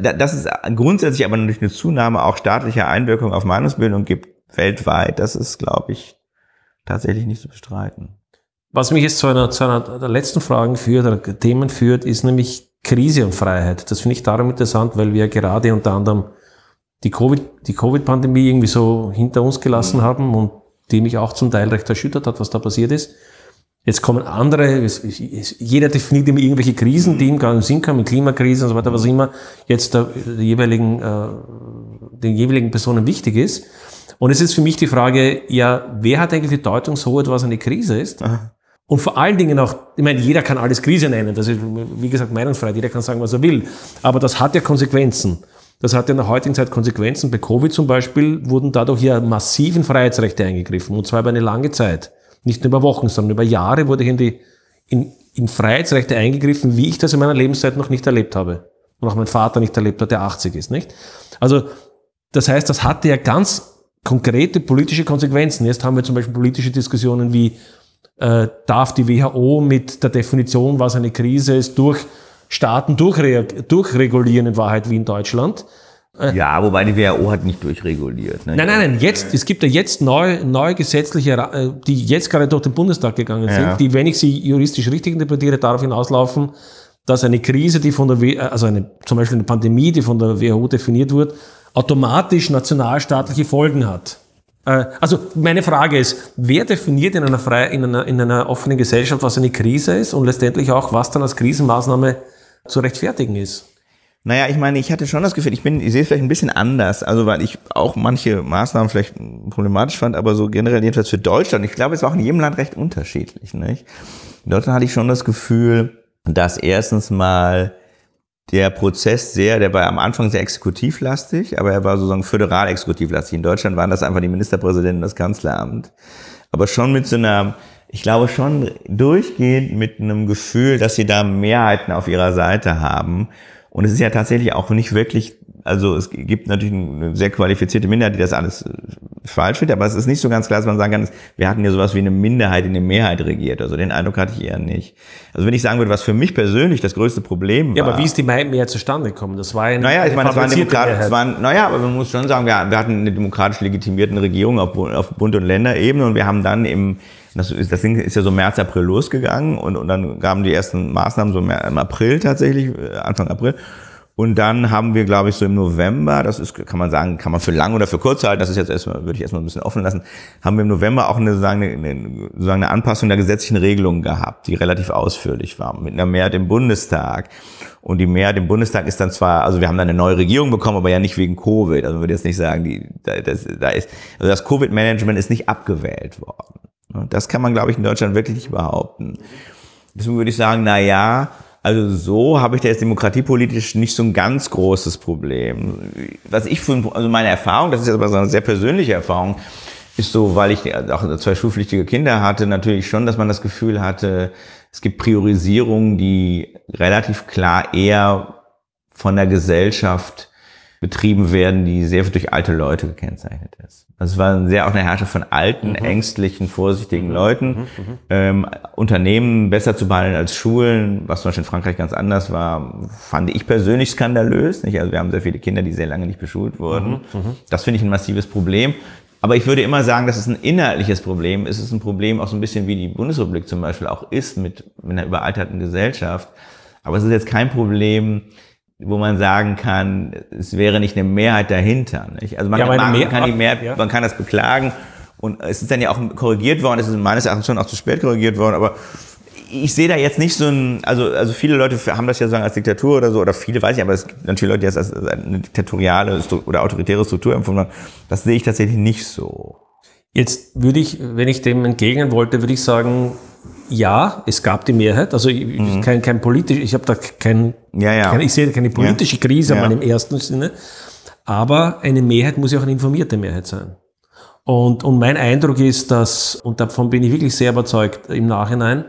das ist grundsätzlich aber natürlich eine Zunahme auch staatlicher Einwirkung auf Meinungsbildung gibt weltweit. Das ist, glaube ich, tatsächlich nicht zu bestreiten. Was mich jetzt zu einer, zu einer der letzten Fragen führt, oder Themen führt, ist nämlich Krise und Freiheit. Das finde ich darum interessant, weil wir gerade unter anderem die Covid, die Covid-Pandemie irgendwie so hinter uns gelassen mhm. haben und die mich auch zum Teil recht erschüttert hat, was da passiert ist. Jetzt kommen andere, jeder definiert immer irgendwelche Krisen, die ihm gerade im Sinn kommen, Klimakrise und so weiter, was immer jetzt der, der jeweiligen, äh, den jeweiligen Personen wichtig ist. Und es ist für mich die Frage, ja, wer hat eigentlich die Deutungshoheit, was eine Krise ist? Aha. Und vor allen Dingen auch, ich meine, jeder kann alles Krise nennen, das ist, wie gesagt, Meinungsfreiheit, jeder kann sagen, was er will. Aber das hat ja Konsequenzen. Das hat ja in der heutigen Zeit Konsequenzen. Bei Covid zum Beispiel wurden dadurch ja massiv in Freiheitsrechte eingegriffen. Und zwar über eine lange Zeit. Nicht nur über Wochen, sondern über Jahre wurde in die, in, in Freiheitsrechte eingegriffen, wie ich das in meiner Lebenszeit noch nicht erlebt habe. Und auch mein Vater nicht erlebt hat, der 80 ist, nicht? Also, das heißt, das hatte ja ganz konkrete politische Konsequenzen. Jetzt haben wir zum Beispiel politische Diskussionen wie, äh, darf die WHO mit der Definition, was eine Krise ist, durch Staaten durchregulieren in Wahrheit wie in Deutschland. Äh, ja, wobei die WHO hat nicht durchreguliert. Ne? Nein, nein, nein. Jetzt, es gibt ja jetzt neue, neue gesetzliche, äh, die jetzt gerade durch den Bundestag gegangen sind, ja. die, wenn ich sie juristisch richtig interpretiere, darauf hinauslaufen, dass eine Krise, die von der, w also eine, zum Beispiel eine Pandemie, die von der WHO definiert wird, automatisch nationalstaatliche Folgen hat. Äh, also meine Frage ist, wer definiert in einer, frei, in, einer, in einer offenen Gesellschaft, was eine Krise ist und letztendlich auch, was dann als Krisenmaßnahme zu rechtfertigen ist. Naja, ich meine, ich hatte schon das Gefühl, ich bin, ich sehe es vielleicht ein bisschen anders, also weil ich auch manche Maßnahmen vielleicht problematisch fand, aber so generell jedenfalls für Deutschland, ich glaube, es war auch in jedem Land recht unterschiedlich, nicht? In Deutschland hatte ich schon das Gefühl, dass erstens mal der Prozess sehr, der war am Anfang sehr exekutivlastig, aber er war sozusagen föderal exekutivlastig. In Deutschland waren das einfach die Ministerpräsidenten und das Kanzleramt. Aber schon mit so einer ich glaube schon durchgehend mit einem Gefühl, dass sie da Mehrheiten auf ihrer Seite haben. Und es ist ja tatsächlich auch nicht wirklich also es gibt natürlich eine sehr qualifizierte Minderheit, die das alles äh, falsch findet, aber es ist nicht so ganz klar, dass man sagen kann, wir hatten ja sowas wie eine Minderheit in der Mehrheit regiert. Also den Eindruck hatte ich eher nicht. Also wenn ich sagen würde, was für mich persönlich das größte Problem war. Ja, aber wie ist die Mehrheit zustande gekommen? Das war eine, naja, ich meine, das war ein Demokrat, das war ein, naja, aber man muss schon sagen, wir, wir hatten eine demokratisch legitimierten Regierung auf, auf Bund- und Länderebene und wir haben dann im das, das Ding ist ja so März, April losgegangen und, und dann kamen die ersten Maßnahmen so im April tatsächlich, äh, Anfang April. Und dann haben wir, glaube ich, so im November, das ist, kann man sagen, kann man für lang oder für kurz halten, das ist jetzt erstmal, würde ich erstmal ein bisschen offen lassen, haben wir im November auch eine, sagen, eine, sagen, eine Anpassung der gesetzlichen Regelungen gehabt, die relativ ausführlich war, mit einer Mehrheit im Bundestag. Und die Mehrheit im Bundestag ist dann zwar, also wir haben dann eine neue Regierung bekommen, aber ja nicht wegen Covid. Also würde jetzt nicht sagen, die, das, da ist, also das Covid-Management ist nicht abgewählt worden. Das kann man, glaube ich, in Deutschland wirklich nicht behaupten. Deswegen würde ich sagen, na ja, also so habe ich da jetzt demokratiepolitisch nicht so ein ganz großes Problem. Was ich für, also meine Erfahrung, das ist jetzt aber so eine sehr persönliche Erfahrung, ist so, weil ich auch zwei schulpflichtige Kinder hatte, natürlich schon, dass man das Gefühl hatte, es gibt Priorisierungen, die relativ klar eher von der Gesellschaft betrieben werden, die sehr durch alte Leute gekennzeichnet ist. Also es war sehr auch eine Herrschaft von alten, mhm. ängstlichen, vorsichtigen mhm. Leuten. Mhm. mhm. Ähm, Unternehmen besser zu behandeln als Schulen, was zum Beispiel in Frankreich ganz anders war, fand ich persönlich skandalös. Nicht? Also wir haben sehr viele Kinder, die sehr lange nicht beschult wurden. Mhm. mhm. Das finde ich ein massives Problem. Aber ich würde immer sagen, das ist ein inhaltliches Problem. Es ist ein Problem auch so ein bisschen wie die Bundesrepublik zum Beispiel auch ist mit, mit einer überalterten Gesellschaft. Aber es ist jetzt kein Problem, wo man sagen kann, es wäre nicht eine Mehrheit dahinter. Nicht? Also man, ja, kann, man kann die Mehrheit, ja. man kann das beklagen und es ist dann ja auch korrigiert worden, es ist meines Erachtens schon auch zu spät korrigiert worden, aber ich sehe da jetzt nicht so ein, also, also viele Leute haben das ja sagen als Diktatur oder so, oder viele weiß ich, aber es gibt natürlich Leute, die das als eine diktatoriale oder autoritäre Struktur empfunden haben. Das sehe ich tatsächlich nicht so. Jetzt würde ich, wenn ich dem entgegnen wollte, würde ich sagen, ja, es gab die Mehrheit. Also mhm. kein, kein politisch, ich habe da kein, ja, ja. Kein, ich sehe keine politische ja. Krise ja. mal im ersten Sinne. Aber eine Mehrheit muss ja auch eine informierte Mehrheit sein. Und, und mein Eindruck ist, dass, und davon bin ich wirklich sehr überzeugt im Nachhinein,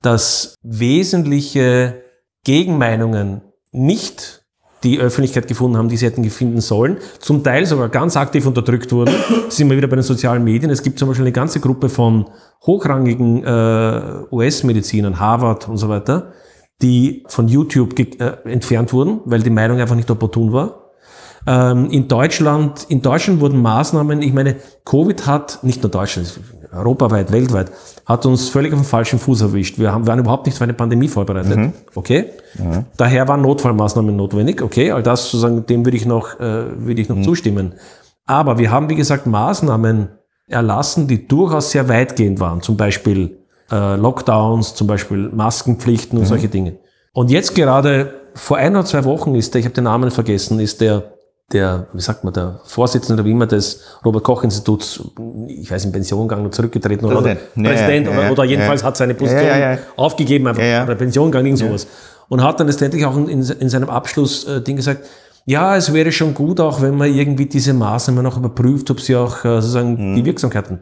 dass wesentliche Gegenmeinungen nicht die Öffentlichkeit gefunden haben, die sie hätten finden sollen, zum Teil sogar ganz aktiv unterdrückt wurden. (clears throat) sind wir wieder bei den sozialen Medien. Es gibt zum Beispiel eine ganze Gruppe von hochrangigen äh, US-Medizinern, Harvard und so weiter, die von YouTube äh, entfernt wurden, weil die Meinung einfach nicht opportun war. Ähm, in Deutschland, in Deutschland wurden Maßnahmen, ich meine, Covid hat, nicht nur Deutschland, europaweit, weltweit, hat uns völlig auf dem falschen Fuß erwischt. Wir haben, waren überhaupt nicht für eine Pandemie vorbereitet. Mhm. Okay? Mhm. Daher waren Notfallmaßnahmen notwendig. Okay, all das sozusagen, dem würde ich noch, äh, würde ich noch mhm. zustimmen. Aber wir haben, wie gesagt, Maßnahmen erlassen, die durchaus sehr weitgehend waren. Zum Beispiel äh, Lockdowns, zum Beispiel Maskenpflichten und mhm. solche Dinge. Und jetzt gerade vor ein oder zwei Wochen ist der, ich habe den Namen vergessen, ist der der, wie sagt man, der Vorsitzende oder wie immer des Robert-Koch-Instituts, ich weiß, in Pension gegangen und zurückgetreten oder, oder Präsident ja, ja, oder, oder, jedenfalls hat seine Position aufgegeben, einfach oder Pension gegangen, irgend sowas. Und hat dann letztendlich auch in, in seinem Abschluss-Ding äh, gesagt, ja, es wäre schon gut, auch wenn man irgendwie diese Maßnahmen noch überprüft, ob sie auch äh, sozusagen mhm. die Wirksamkeiten.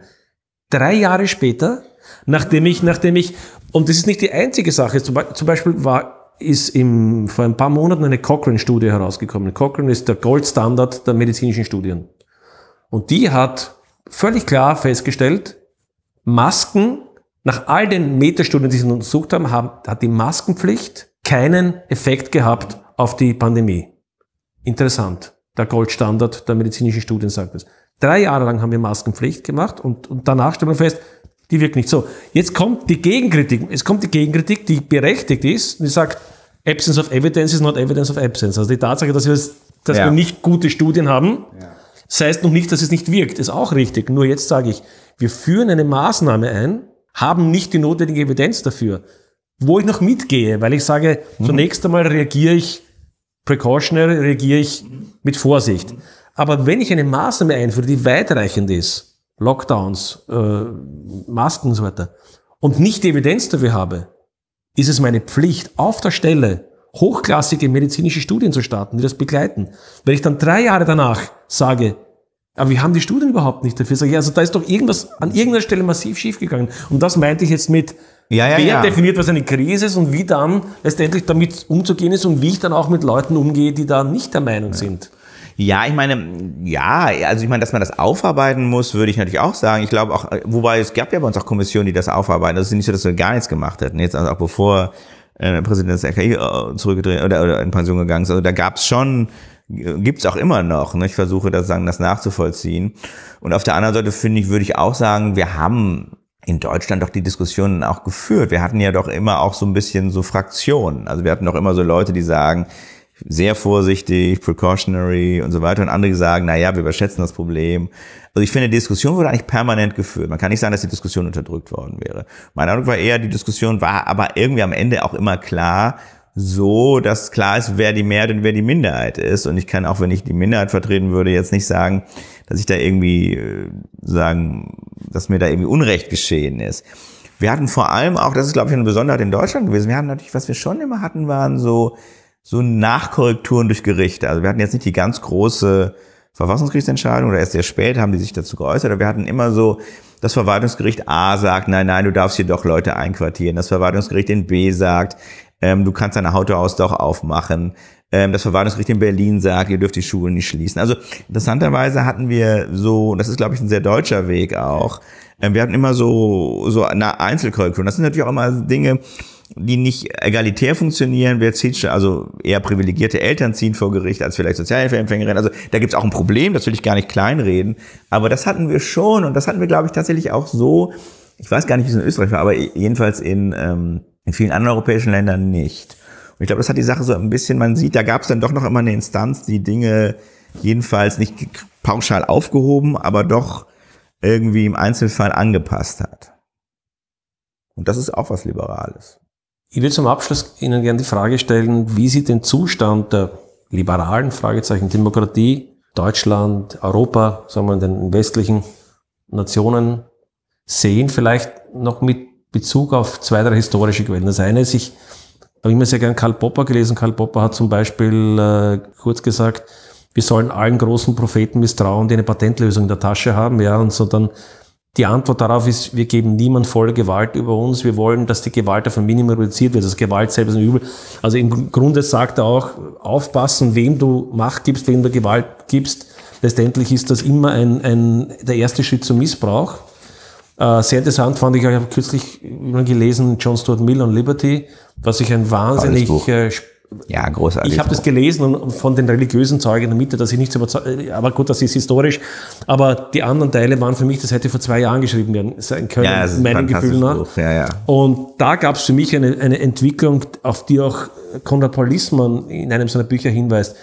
Drei Jahre später, nachdem ich, nachdem ich, und das ist nicht die einzige Sache, zum Beispiel war ist im, vor ein paar Monaten eine Cochrane-Studie herausgekommen. Cochrane ist der Goldstandard der medizinischen Studien. Und die hat völlig klar festgestellt, Masken, nach all den Metastudien, die sie untersucht haben, haben, hat die Maskenpflicht keinen Effekt gehabt auf die Pandemie. Interessant. Der Goldstandard der medizinischen Studien sagt es. Drei Jahre lang haben wir Maskenpflicht gemacht und, und danach stellen wir fest, die wirkt nicht so. Jetzt kommt die Gegenkritik. Es kommt die Gegenkritik, die berechtigt ist, die sagt, Absence of Evidence is not Evidence of Absence. Also die Tatsache, dass wir, dass ja. wir nicht gute Studien haben, ja. das heißt noch nicht, dass es nicht wirkt. Ist auch richtig. Nur jetzt sage ich, wir führen eine Maßnahme ein, haben nicht die notwendige Evidenz dafür. Wo ich noch mitgehe, weil ich sage, mhm. zunächst einmal reagiere ich precautionary, reagiere ich mit Vorsicht. Aber wenn ich eine Maßnahme einführe, die weitreichend ist, Lockdowns, äh, Masken und so weiter, und nicht die Evidenz dafür habe, ist es meine Pflicht, auf der Stelle hochklassige medizinische Studien zu starten, die das begleiten. Wenn ich dann drei Jahre danach sage, aber wir haben die Studien überhaupt nicht dafür, sage ich, also da ist doch irgendwas an irgendeiner Stelle massiv schiefgegangen. Und das meinte ich jetzt mit, ja, ja, wer ja. definiert, was eine Krise ist und wie dann letztendlich damit umzugehen ist und wie ich dann auch mit Leuten umgehe, die da nicht der Meinung sind. Ja, ich meine, ja, also ich meine, dass man das aufarbeiten muss, würde ich natürlich auch sagen. Ich glaube auch, wobei es gab ja bei uns auch Kommissionen, die das aufarbeiten. Das ist nicht so, dass wir gar nichts gemacht hätten. Jetzt also auch bevor äh, Präsident des RKI äh, zurückgedreht oder, oder in Pension gegangen ist. Also da gab es schon, gibt's auch immer noch. Ne? Ich versuche das sagen, das nachzuvollziehen. Und auf der anderen Seite finde ich, würde ich auch sagen, wir haben in Deutschland doch die Diskussionen auch geführt. Wir hatten ja doch immer auch so ein bisschen so Fraktionen. Also wir hatten doch immer so Leute, die sagen, sehr vorsichtig, precautionary und so weiter. Und andere sagen, na ja, wir überschätzen das Problem. Also ich finde, die Diskussion wurde eigentlich permanent geführt. Man kann nicht sagen, dass die Diskussion unterdrückt worden wäre. Mein Eindruck war eher, die Diskussion war aber irgendwie am Ende auch immer klar, so, dass klar ist, wer die Mehrheit und wer die Minderheit ist. Und ich kann auch, wenn ich die Minderheit vertreten würde, jetzt nicht sagen, dass ich da irgendwie äh, sagen, dass mir da irgendwie Unrecht geschehen ist. Wir hatten vor allem auch, das ist glaube ich eine Besonderheit in Deutschland gewesen, wir hatten natürlich, was wir schon immer hatten, waren so so Nachkorrekturen durch Gerichte. Also wir hatten jetzt nicht die ganz große Verfassungsgerichtsentscheidung oder erst sehr spät haben die sich dazu geäußert, aber wir hatten immer so, das Verwaltungsgericht A sagt, nein, nein, du darfst hier doch Leute einquartieren. Das Verwaltungsgericht in B sagt, ähm, du kannst deine Autohaus doch aufmachen. Ähm, das Verwaltungsgericht in Berlin sagt, ihr dürft die Schulen nicht schließen. Also interessanterweise hatten wir so, das ist glaube ich ein sehr deutscher Weg auch, ähm, wir hatten immer so, so eine Einzelkorrektur. Das sind natürlich auch immer Dinge, die nicht egalitär funktionieren. Wer zieht schon, also eher privilegierte Eltern ziehen vor Gericht als vielleicht Sozialhilfeempfängerinnen. Also da gibt's auch ein Problem, das will ich gar nicht kleinreden. Aber das hatten wir schon und das hatten wir, glaube ich, tatsächlich auch so, ich weiß gar nicht, wie es in Österreich war, aber jedenfalls in, ähm, in vielen anderen europäischen Ländern nicht. Und ich glaube, das hat die Sache so ein bisschen, man sieht, da gab's dann doch noch immer eine Instanz, die Dinge jedenfalls nicht pauschal aufgehoben, aber doch irgendwie im Einzelfall angepasst hat. Und das ist auch was Liberales. Ich will zum Abschluss Ihnen gerne die Frage stellen, wie Sie den Zustand der liberalen Fragezeichen Demokratie, Deutschland, Europa, sagen wir in den westlichen Nationen sehen, vielleicht noch mit Bezug auf zwei, drei historische Quellen. Das eine ist, ich habe immer sehr gern Karl Popper gelesen. Karl Popper hat zum Beispiel äh, kurz gesagt, wir sollen allen großen Propheten misstrauen, die eine Patentlösung in der Tasche haben, ja, und so dann die Antwort darauf ist, wir geben niemand volle Gewalt über uns. Wir wollen, dass die Gewalt auf ein Minimum reduziert wird. Das Gewalt selbst ist ein Übel. Also im Grunde sagt er auch, aufpassen, wem du Macht gibst, wem du Gewalt gibst. Letztendlich ist das immer ein, ein, der erste Schritt zum Missbrauch. Äh, sehr interessant fand ich, ich habe kürzlich gelesen, John Stuart Mill on Liberty, was ich ein wahnsinnig äh, ja, großartig. Ich habe das gelesen von den religiösen Zeugen in der Mitte, dass ich nichts überzeugt, aber gut, das ist historisch. Aber die anderen Teile waren für mich, das hätte vor zwei Jahren geschrieben werden sein können, ja, meinem Gefühl nach. Ja, ja. Und da gab es für mich eine, eine Entwicklung, auf die auch Konrad Paul Lissmann in einem seiner Bücher hinweist.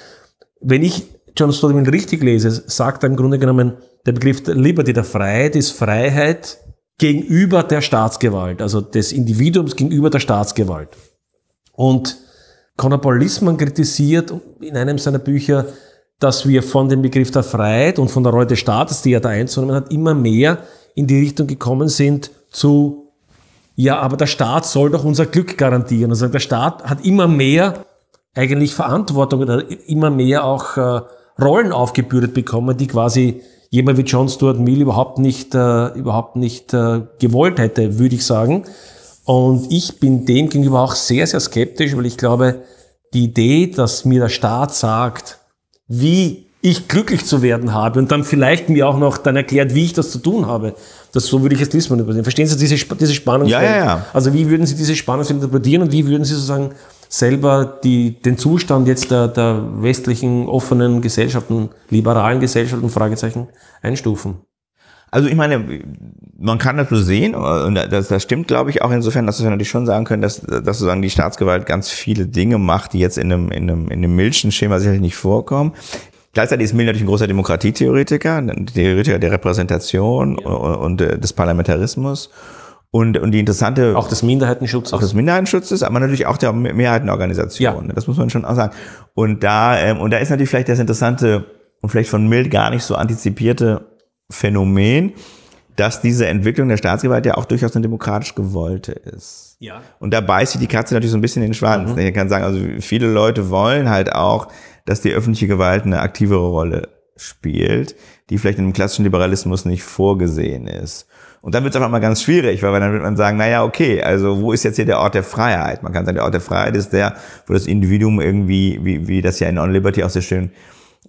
Wenn ich John Stodman richtig lese, sagt er im Grunde genommen, der Begriff der Liberty, der Freiheit, ist Freiheit gegenüber der Staatsgewalt, also des Individuums gegenüber der Staatsgewalt. Und Conor Paul kritisiert in einem seiner Bücher, dass wir von dem Begriff der Freiheit und von der Rolle des Staates, die er da einzunehmen hat, immer mehr in die Richtung gekommen sind zu, ja, aber der Staat soll doch unser Glück garantieren. Also der Staat hat immer mehr eigentlich Verantwortung oder immer mehr auch äh, Rollen aufgebürdet bekommen, die quasi jemand wie John Stuart Mill überhaupt nicht, äh, überhaupt nicht äh, gewollt hätte, würde ich sagen. Und ich bin dem gegenüber auch sehr, sehr skeptisch, weil ich glaube, die Idee, dass mir der Staat sagt, wie ich glücklich zu werden habe und dann vielleicht mir auch noch dann erklärt, wie ich das zu tun habe. Das, so würde ich es Lisbon übersehen. Verstehen Sie diese, diese Spannung? Ja, ja, ja. Also wie würden Sie diese Spannung interpretieren und wie würden Sie sozusagen selber die, den Zustand jetzt der, der westlichen offenen Gesellschaften, liberalen Gesellschaften, Fragezeichen, einstufen? Also ich meine, man kann das so sehen und das, das stimmt, glaube ich, auch insofern, dass wir natürlich schon sagen können, dass, dass sozusagen die Staatsgewalt ganz viele Dinge macht, die jetzt in einem, in einem, in einem Milchschen Schema sicherlich nicht vorkommen. Gleichzeitig ist Mill natürlich ein großer Demokratietheoretiker, ein Theoretiker der Repräsentation ja. und, und äh, des Parlamentarismus. Und, und die interessante. Auch des Minderheitenschutzes. Auch des Minderheitenschutzes, aber natürlich auch der Mehrheitenorganisation. Ja. Das muss man schon auch sagen. Und da, ähm, und da ist natürlich vielleicht das interessante und vielleicht von Mill gar nicht so antizipierte Phänomen, dass diese Entwicklung der Staatsgewalt ja auch durchaus eine demokratisch gewollte ist. Ja. Und da beißt sich die Katze natürlich so ein bisschen in den Schwanz. Mhm. Ich kann sagen, also viele Leute wollen halt auch, dass die öffentliche Gewalt eine aktivere Rolle spielt, die vielleicht im klassischen Liberalismus nicht vorgesehen ist. Und dann wird es auf einmal ganz schwierig, weil dann wird man sagen, naja, okay, also wo ist jetzt hier der Ort der Freiheit? Man kann sagen, der Ort der Freiheit ist der, wo das Individuum irgendwie, wie, wie das ja in On Liberty auch sehr schön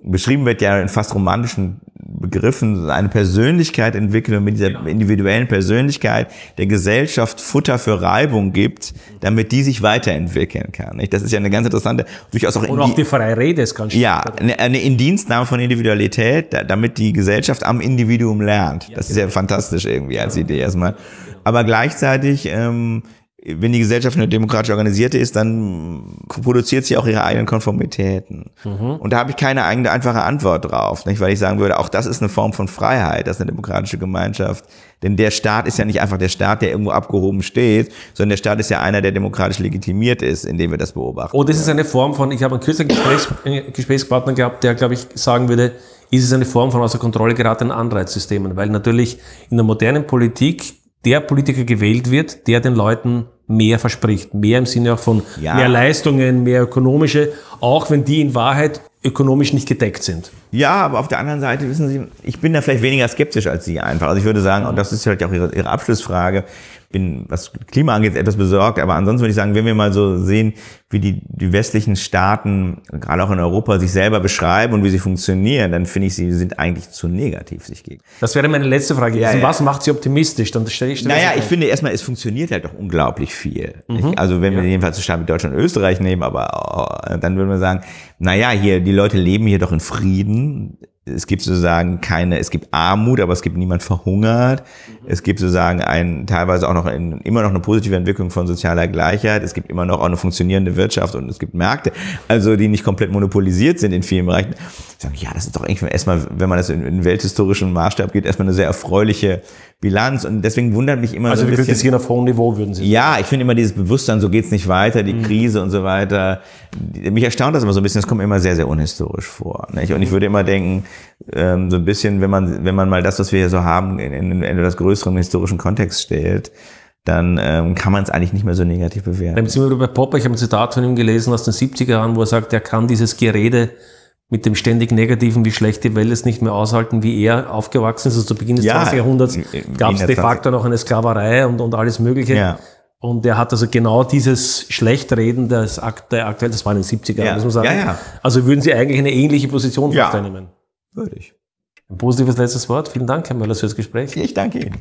beschrieben wird ja in fast romantischen Begriffen, eine Persönlichkeit entwickeln und mit dieser genau. individuellen Persönlichkeit der Gesellschaft Futter für Reibung gibt, damit die sich weiterentwickeln kann. Das ist ja eine ganz interessante, durchaus auch... Und auch die freie Rede ist ganz Ja, eine, eine Indienstnahme von Individualität, damit die Gesellschaft am Individuum lernt. Das ist ja fantastisch irgendwie als Idee erstmal. Aber gleichzeitig... Ähm, wenn die Gesellschaft eine demokratisch organisierte ist, dann produziert sie auch ihre eigenen Konformitäten. Mhm. Und da habe ich keine eigene einfache Antwort drauf, nicht? weil ich sagen würde, auch das ist eine Form von Freiheit, das ist eine demokratische Gemeinschaft. Denn der Staat ist ja nicht einfach der Staat, der irgendwo abgehoben steht, sondern der Staat ist ja einer, der demokratisch legitimiert ist, indem wir das beobachten. Oh, das ist eine Form von, ich habe einen kürzeren Gesprächs, Gesprächspartner gehabt, der, glaube ich, sagen würde, ist es eine Form von außer Kontrolle geratenen Anreizsystemen, weil natürlich in der modernen Politik der Politiker gewählt wird, der den Leuten mehr verspricht. Mehr im Sinne auch von ja. mehr Leistungen, mehr ökonomische, auch wenn die in Wahrheit ökonomisch nicht gedeckt sind. Ja, aber auf der anderen Seite wissen Sie, ich bin da vielleicht weniger skeptisch als Sie einfach. Also ich würde sagen, und das ist vielleicht auch Ihre, Ihre Abschlussfrage, bin, was Klima angeht, etwas besorgt, aber ansonsten würde ich sagen, wenn wir mal so sehen, wie die, die westlichen Staaten, gerade auch in Europa, sich selber beschreiben und wie sie funktionieren, dann finde ich, sie sind eigentlich zu negativ sich gegen. Das wäre meine letzte Frage. Ja, ja. Was macht sie optimistisch? Dann stelle ich Naja, ich finde erstmal, es funktioniert halt doch unglaublich viel. Mhm. Also wenn wir jedenfalls so Staaten wie Deutschland und Österreich nehmen, aber oh, dann würde man sagen, naja, hier, die Leute leben hier doch in Frieden es gibt sozusagen keine, es gibt Armut, aber es gibt niemand verhungert. Es gibt sozusagen ein, teilweise auch noch ein, immer noch eine positive Entwicklung von sozialer Gleichheit. Es gibt immer noch auch eine funktionierende Wirtschaft und es gibt Märkte, also die nicht komplett monopolisiert sind in vielen Bereichen. Ich sage, ja, das ist doch irgendwie erstmal, wenn man das in, in welthistorischen Maßstab geht, erstmal eine sehr erfreuliche Bilanz und deswegen wundert mich immer also so ein wir bisschen. Also auf hohem Niveau würden Sie Ja, ich finde immer dieses Bewusstsein, so geht's nicht weiter, die mhm. Krise und so weiter. Mich erstaunt das immer so ein bisschen, es kommt mir immer sehr, sehr unhistorisch vor. Nicht? Und ich würde immer denken, ähm, so ein bisschen, wenn man, wenn man mal das, was wir hier so haben, in, in, in das größeren historischen Kontext stellt, dann ähm, kann man es eigentlich nicht mehr so negativ bewerten. Dann sind wir bei Popper, ich habe ein Zitat von ihm gelesen aus den 70er Jahren, wo er sagt, er kann dieses Gerede mit dem ständig Negativen, wie schlecht die Welt es nicht mehr aushalten, wie er aufgewachsen ist. Also zu Beginn des ja, 20. Jahrhunderts gab es de facto noch eine Sklaverei und, und alles Mögliche. Ja. Und er hat also genau dieses Schlechtreden des der aktuell, das war in den 70er Jahren, ja. muss man sagen. Ja, ja. Also würden Sie eigentlich eine ähnliche Position ja. einnehmen? Würde ich. Ein positives letztes Wort. Vielen Dank, Herr Möller, für das Gespräch. Ich danke Ihnen.